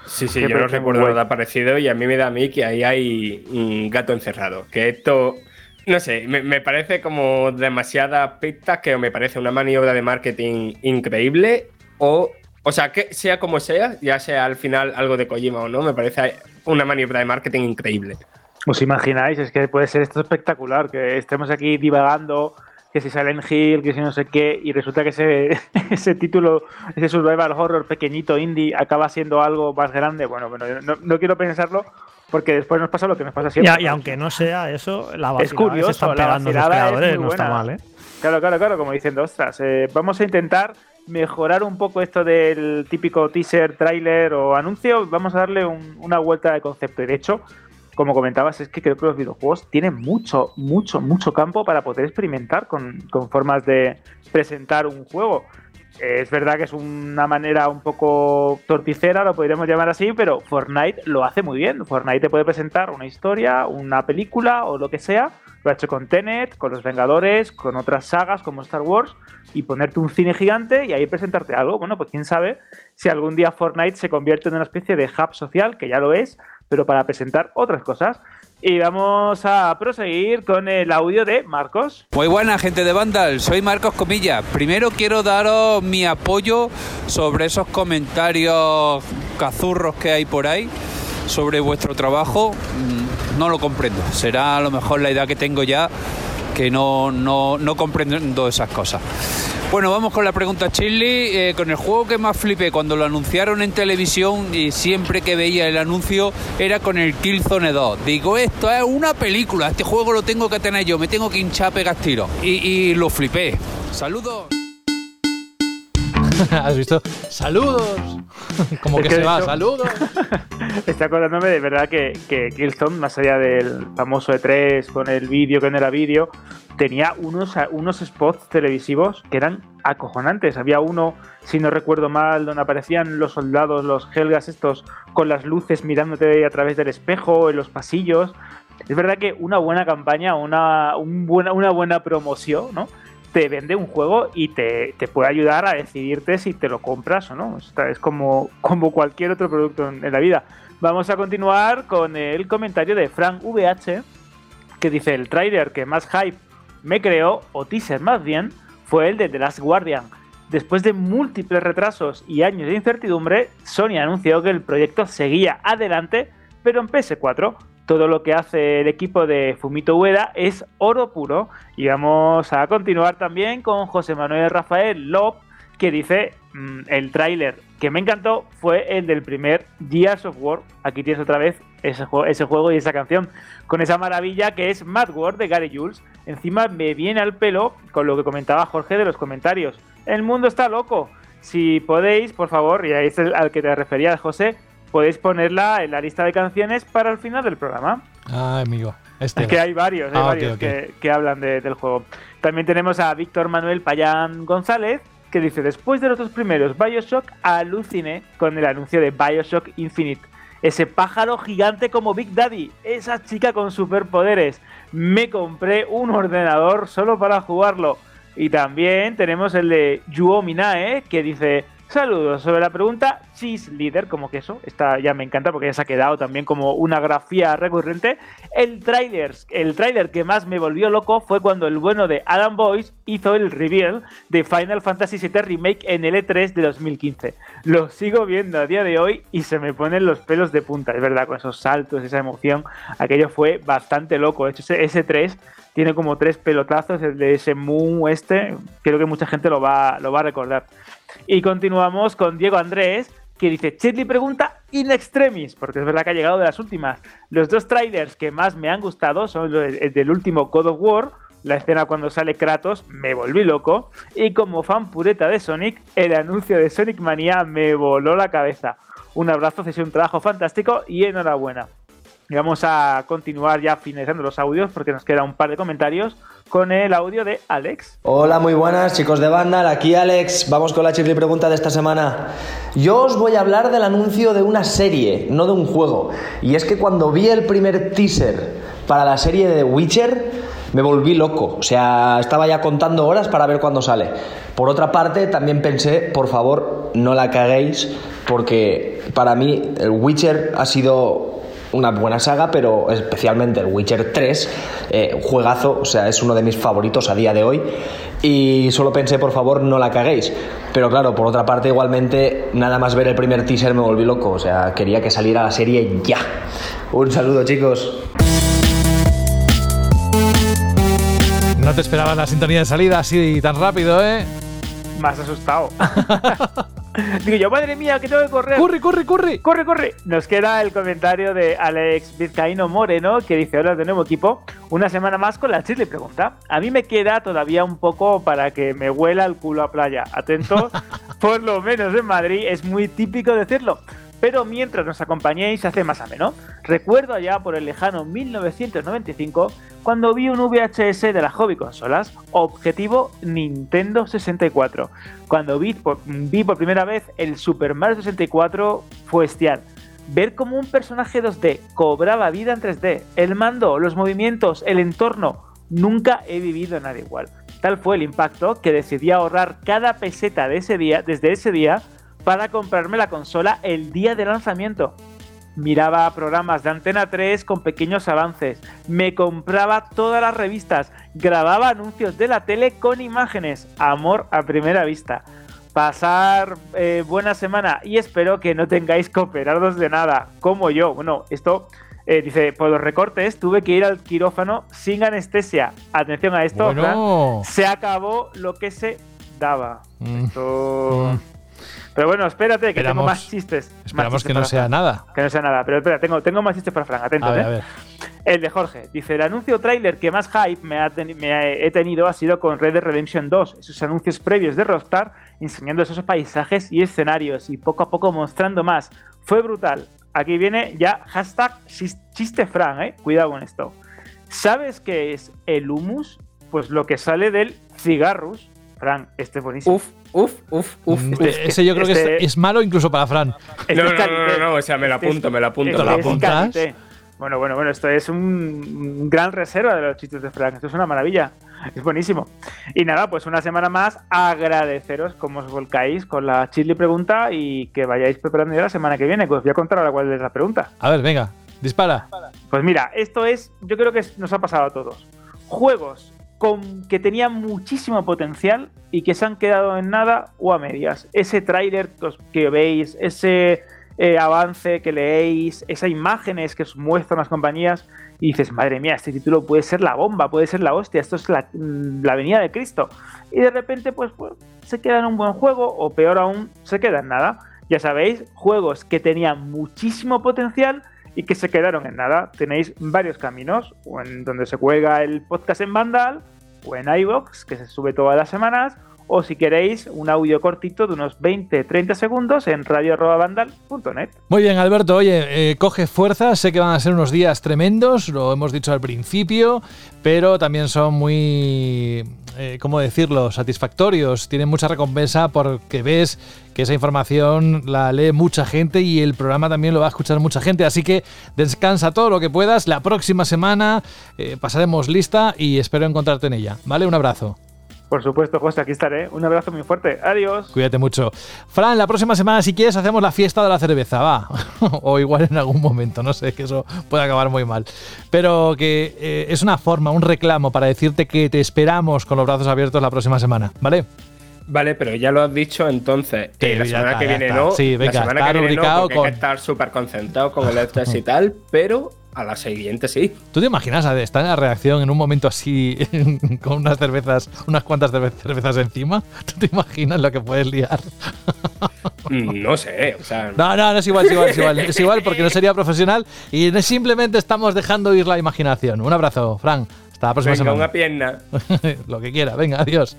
Sí, sí, yo no recuerdo nada parecido y a mí me da a mí que ahí hay un gato encerrado. Que esto no sé, me, parece como demasiada pista que me parece una maniobra de marketing increíble o, o sea, que sea como sea, ya sea al final algo de Kojima o no, me parece una maniobra de marketing increíble. ¿Os imagináis? Es que puede ser esto espectacular, que estemos aquí divagando, que si en Hill, que si no sé qué, y resulta que ese, [LAUGHS] ese título, ese survival horror pequeñito indie acaba siendo algo más grande. Bueno, bueno, no, no quiero pensarlo porque después nos pasa lo que nos pasa siempre. Y, aunque no sea eso, la es curioso, se la los no está mal, ¿eh? Claro, claro, claro, como diciendo, ostras, eh, vamos a intentar mejorar un poco esto del típico teaser, trailer o anuncio, vamos a darle una vuelta de concepto. Y de hecho, como comentabas, es que creo que los videojuegos tienen mucho, mucho, mucho campo para poder experimentar con, con formas de presentar un juego. Es verdad que es una manera un poco torticera, lo podríamos llamar así, pero Fortnite lo hace muy bien. Fortnite te puede presentar una historia, una película o lo que sea. Lo ha hecho con Tenet, con Los Vengadores, con otras sagas como Star Wars y ponerte un cine gigante y ahí presentarte algo. Bueno, pues quién sabe si algún día Fortnite se convierte en una especie de hub social, que ya lo es, pero para presentar otras cosas. Y vamos a proseguir con el audio de Marcos. Muy buena gente de Vandal, soy Marcos Comilla. Primero quiero daros mi apoyo sobre esos comentarios cazurros que hay por ahí sobre vuestro trabajo. Mm, no lo comprendo. Será a lo mejor la idea que tengo ya que no, no, no comprendo esas cosas. Bueno, vamos con la pregunta Chili. Eh, con el juego que más flipé cuando lo anunciaron en televisión y siempre que veía el anuncio era con el Killzone 2. Digo, esto es una película, este juego lo tengo que tener yo, me tengo que hinchar a pegar tiros. Y, y lo flipé. Saludos. [LAUGHS] ¿Has visto? ¡Saludos! [LAUGHS] Como que, se va, ¡saludos! [LAUGHS] Estoy acordándome de verdad que, que más allá del famoso E3 con el vídeo que no era vídeo, tenía unos, unos spots televisivos que eran acojonantes. Había uno, si no recuerdo mal, donde aparecían los soldados, los helgas estos, con las luces mirándote a través del espejo, en los pasillos. Es verdad que una buena campaña, una, buena, una buena promoción, ¿no? Te vende un juego y te, puede ayudar a decidirte si te lo compras o no. es como, [LAUGHS] como cualquier otro producto en, la vida. Vamos a continuar con el comentario de Frank VH, que dice, el trailer que más hype me creó, o teaser más bien, fue el de The Last Guardian. Después de múltiples retrasos y años de incertidumbre, Sony anunció que el proyecto seguía adelante, pero en PS4 todo lo que hace el equipo de Fumito Ueda es oro puro. Y vamos a continuar también con José Manuel Rafael Lop, que dice mm, el tráiler que me encantó fue el del primer Gears of War. Aquí tienes otra vez ese, juego y esa canción con esa maravilla que es Mad World de Gary Jules. Encima me viene al pelo con lo que comentaba Jorge de los comentarios. El mundo está loco. Si podéis, por favor, y ahí es al que te refería José, podéis ponerla en la lista de canciones para el final del programa. Ah, amigo. Este Es que hay varios, hay Ah, varios. Que, que hablan de- del juego. También tenemos a Víctor Manuel Payán González, que dice, después de los dos primeros Bioshock, aluciné con el anuncio de Bioshock Infinite. Ese pájaro gigante como Big Daddy, esa chica con superpoderes. Me compré un ordenador solo para jugarlo. Y también tenemos el de Yuo Minae, que dice, saludos, sobre la pregunta Cheese Leader, como queso, esta ya me encanta porque ya se ha quedado también como una grafía recurrente. El tráiler, el tráiler que más me volvió loco fue cuando el bueno de Adam Boyce hizo el reveal de Final Fantasy VII Remake en el E3 de 2015. Lo sigo viendo a día de hoy y se me ponen los pelos de punta, es verdad, con esos saltos, esa emoción, aquello fue bastante loco. De hecho, ese, ese 3 tiene como tres pelotazos, el de ese Moon este, creo que mucha gente lo va, lo va a recordar. Y continuamos con Diego Andrés, que dice, Chetley pregunta in extremis, porque es verdad que ha llegado de las últimas. Los dos trailers que más me han gustado son el del último God of War, la escena cuando sale Kratos, me volví loco, y como fan pureta de Sonic, el anuncio de Sonic Mania me voló la cabeza. Un abrazo, es un trabajo fantástico y enhorabuena. Y vamos a continuar ya finalizando los audios porque nos queda un par de comentarios con el audio de Alex. Hola, muy buenas chicos de Vandal, aquí Alex, vamos con la chirri pregunta de esta semana. Yo os voy a hablar del anuncio de una serie, no de un juego. Y es que cuando vi el primer teaser para la serie de Witcher, me volví loco. O sea, estaba ya contando horas para ver cuándo sale. Por otra parte, también pensé, por favor, no la caguéis, porque para mí el Witcher ha sido una buena saga, pero especialmente el Witcher 3, eh, juegazo, o sea, es uno de mis favoritos a día de hoy. Y solo pensé, por favor, no la caguéis. Pero claro, por otra parte, igualmente, nada más ver el primer teaser me volví loco, o sea, quería que saliera la serie ya. Un saludo, chicos. No te esperaba la sintonía de salida así tan rápido, ¿eh? Más asustado. [LAUGHS] [LAUGHS] Digo yo, madre mía, que tengo que correr. ¡Corre, corre, corre! ¡Corre, corre! Nos queda el comentario de Alex Vizcaíno Moreno que dice: Hola de nuevo equipo. Una semana más con la chile pregunta. A mí me queda todavía un poco para que me huela el culo a playa. Atentos, [LAUGHS] por lo menos en Madrid es muy típico decirlo. Pero mientras nos acompañéis hace más ameno. Recuerdo allá por el lejano 1995 cuando vi un VHS de las hobby consolas, objetivo Nintendo 64. Cuando vi por, primera vez el Super Mario 64 fue bestial. Ver cómo un personaje 2D cobraba vida en 3D, el mando, los movimientos, el entorno, nunca he vivido nada igual. Tal fue el impacto que decidí ahorrar cada peseta de ese día, desde ese día para comprarme la consola el día de lanzamiento. Miraba programas de Antena 3 con pequeños avances, me compraba todas las revistas, grababa anuncios de la tele con imágenes, amor a primera vista. Pasar eh, buena semana y espero que no tengáis que operaros de nada, como yo. Bueno, esto eh, dice, por los recortes tuve que ir al quirófano sin anestesia. Atención a esto, Bueno. Fran, se acabó lo que se daba. Mm. Esto- Mm. Pero bueno, espérate, que Esperamos- tengo más chistes. más Esperamos chistes que no sea Fran. nada. Que no sea nada, pero espera, tengo, tengo más chistes para Fran, atentos, A ver, ¿eh? a ver. El de Jorge. Dice, el anuncio tráiler que más hype me, ha teni- me ha- he tenido ha sido con Red Dead Redemption 2. Esos anuncios previos de Rockstar enseñando esos paisajes y escenarios y poco a poco mostrando más. Fue brutal. Aquí viene ya hashtag chis- chiste Fran, ¿eh? Cuidado con esto. ¿Sabes qué es el humus? Pues lo que sale del cigarrus. Fran, este es buenísimo. Uf, uf, uf, uf. Mm, uf. Ese yo creo que este- es, es malo incluso para Fran. Este No, es no, no, no, no, o sea, me lo Este apunto, me lo apunto. este ¿Te lo es apuntas? Bueno, bueno, bueno, esto es un, gran reserva de los chistes de Frank. Esto es una maravilla. Es buenísimo. Y nada, pues una semana más, agradeceros cómo os volcáis con la chili pregunta y que vayáis preparando ya la semana que viene. Que os voy a contar ahora cuál es la pregunta. A ver, venga, dispara. Pues mira, esto es, yo creo que nos ha pasado a todos. Juegos con, que tenían muchísimo potencial y que se han quedado en nada o a medias. Ese tráiler que, veis, ese eh, avance que leéis, esas imágenes que os muestran las compañías y dices, madre mía, este título puede ser la bomba, puede ser la hostia, esto es la, mm, la venida de Cristo. Y de repente, pues, pues se queda en un buen juego o peor aún, se queda en nada. Ya sabéis, juegos que tenían muchísimo potencial y que se quedaron en nada. Tenéis varios caminos, o en donde se cuelga el podcast en Vandal, o en iVoox, que se sube todas las semanas, o si queréis un audio cortito de unos 20-30 segundos en radio.vandal.net. Muy bien, Alberto, oye, eh, coge fuerza, sé que van a ser unos días tremendos, lo hemos dicho al principio, pero también son muy, eh, ¿cómo decirlo?, satisfactorios, tienen mucha recompensa porque ves que esa información la lee mucha gente y el programa también lo va a escuchar mucha gente, así que descansa todo lo que puedas, la próxima semana eh, pasaremos lista y espero encontrarte en ella, ¿vale? Un abrazo. Por supuesto, José, aquí estaré. Un abrazo muy fuerte. Adiós. Cuídate mucho. Fran, la próxima semana, si quieres, hacemos la fiesta de la cerveza, va. [LAUGHS] o igual en algún momento, no sé, que eso puede acabar muy mal. Pero que eh, es una forma, un reclamo para decirte que te esperamos con los brazos abiertos la próxima semana, ¿vale? Vale, pero ya lo has dicho, entonces eh, la semana está, que viene está. no. Sí, venga, la semana está que viene no, porque con- hay que estar súper concentrado con el estrés y [LAUGHS] tal, pero a la siguiente sí. ¿Tú te imaginas estar en la reacción en un momento así [LAUGHS] con unas cervezas, unas cuantas cerve- cervezas encima? ¿Tú te imaginas lo que puedes liar? Mm, No sé, o sea. No, no, no es igual, es igual, es igual. Es igual porque no sería profesional y simplemente estamos dejando ir la imaginación. Un abrazo, Fran. Hasta la próxima venga, semana. una pierna. [LAUGHS] lo que quiera, venga, adiós.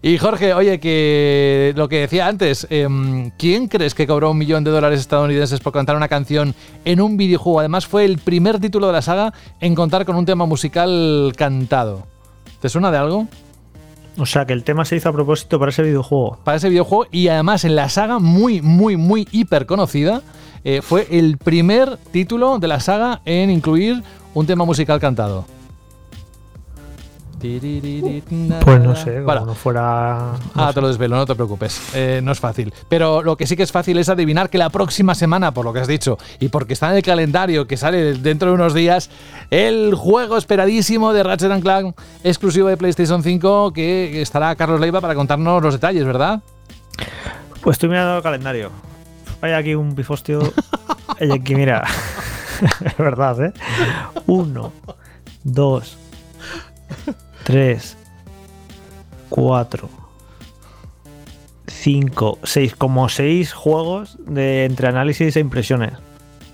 Y Jorge, oye, que lo que decía antes, em, ¿quién crees que cobró un millón de dólares estadounidenses por cantar una canción en un videojuego? Además, fue el primer título de la saga en contar con un tema musical cantado. ¿Te suena de algo? O sea, que el tema se hizo a propósito para ese videojuego. Para ese videojuego y además en la saga muy, muy, muy hiper conocida, eh, fue el primer título de la saga en incluir un tema musical cantado. Pues no sé, como Bueno, no fuera. no Ah, sé. te lo desvelo, no te preocupes. Eh, no es fácil. Pero lo que sí que es fácil es adivinar que la próxima semana, por lo que has dicho, y porque está en el calendario que sale dentro de unos días, el juego esperadísimo de Ratchet and Clank, exclusivo de PlayStation 5, que estará Carlos Leiva para contarnos los detalles, ¿verdad? Pues estoy mirando el calendario. Hay aquí un bifostio. [LAUGHS] Hay aquí, mira. [LAUGHS] es verdad, ¿eh? Uno, dos, tres, cuatro, cinco, seis, como seis juegos de entre análisis e impresiones.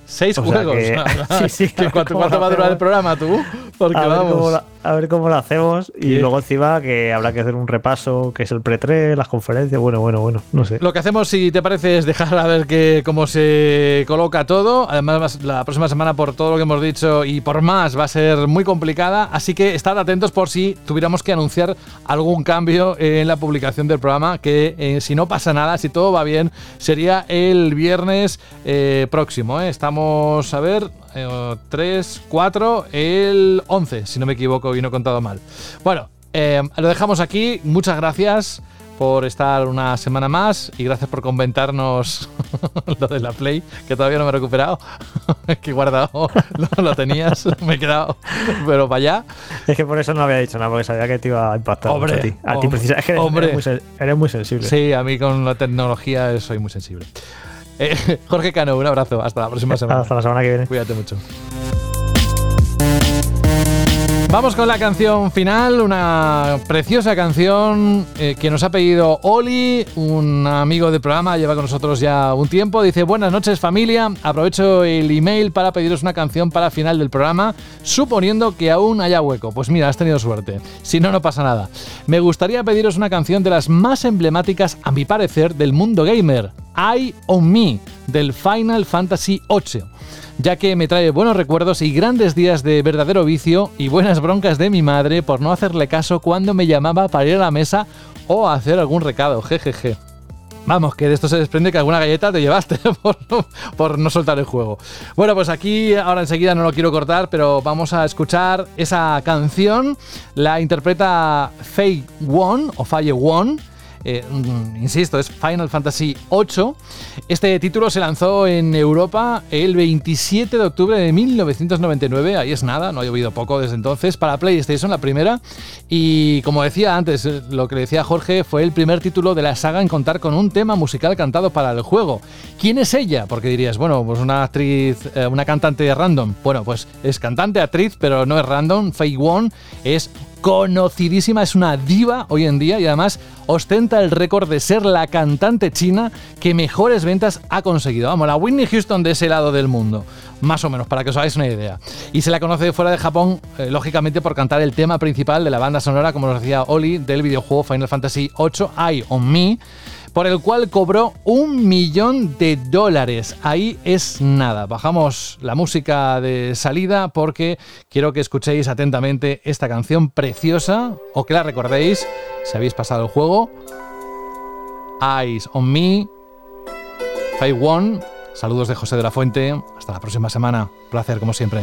Seis O juegos. que- [LAUGHS] [LAUGHS] sí, sí, ¿Qué- a ver ¿Cuánto, va a durar el programa tú? Porque a, vamos. A ver cómo lo hacemos y luego encima que habrá que hacer un repaso, que es el pre-3, las conferencias, bueno, bueno, bueno, no sé. Lo que hacemos, si te parece, es dejar a ver que, cómo se coloca todo. Además, la próxima semana, por todo lo que hemos dicho y por más, va a ser muy complicada. Así que estad atentos por si tuviéramos que anunciar algún cambio en la publicación del programa. Que eh, si no pasa nada, si todo va bien, sería el viernes eh, próximo. ¿eh? Estamos, a ver, 3, 4, el 11, si no me equivoco y no he contado mal. Bueno, eh, lo dejamos aquí. Muchas gracias por estar una semana más y gracias por comentarnos [LAUGHS] lo de la Play, que todavía no me he recuperado, [LAUGHS] que he guardado, [LAUGHS] lo, lo tenías, me he quedado, pero para allá. Es que por eso no había dicho nada, porque sabía que te iba a impactar Hombre, mucho a ti. A ti hom- precisa- es que eres, hombre. eres muy, eres muy sensible. Sí, a mí con la tecnología soy muy sensible. Eh, [LAUGHS] Jorge Cano, un abrazo, hasta la próxima semana. Hasta la semana que viene. Cuídate mucho. Vamos con la canción final, una preciosa canción eh, que nos ha pedido Oli, un amigo del programa, lleva con nosotros ya un tiempo. Dice, buenas noches familia, aprovecho el email para pediros una canción para final del programa, suponiendo que aún haya hueco. Pues mira, has tenido suerte. Si no, no pasa nada. Me gustaría pediros una canción de las más emblemáticas, a mi parecer, del mundo gamer. I on Me, del Final Fantasy VIII ya que me trae buenos recuerdos y grandes días de verdadero vicio y buenas broncas de mi madre por no hacerle caso cuando me llamaba para ir a la mesa o hacer algún recado, jejeje. Vamos, que de esto se desprende que alguna galleta te llevaste [LAUGHS] por, no- por no soltar el juego. Bueno, pues aquí ahora enseguida no lo quiero cortar, pero vamos a escuchar esa canción. La interpreta Faye Won o Faye Won. Eh, mm, insisto, es Final Fantasy VIII. Este título se lanzó en Europa el 27 de octubre de 1999. Ahí es nada, no ha llovido poco desde entonces. Para PlayStation, la primera. Y como decía antes, eh, lo que le decía Jorge, fue el primer título de la saga en contar con un tema musical cantado para el juego. ¿Quién es ella? Porque dirías, bueno, pues una actriz, eh, una cantante random. Bueno, pues es cantante, actriz, pero no es random. Faye Won es conocidísima, es una diva hoy en día y además ostenta el récord de ser la cantante china que mejores ventas ha conseguido. Vamos, la Whitney Houston de ese lado del mundo, más o menos, para que os hagáis una idea. Y se la conoce fuera de Japón, eh, lógicamente, por cantar el tema principal de la banda sonora, como nos decía Oli, del videojuego Final Fantasy VIII, Eye on Me, por el cual cobró un millón de dólares. Ahí es nada. Bajamos la música de salida porque quiero que escuchéis atentamente esta canción preciosa o que la recordéis si habéis pasado el juego. Eyes on Me, Fake One. Saludos de José de la Fuente. Hasta la próxima semana. Placer como siempre.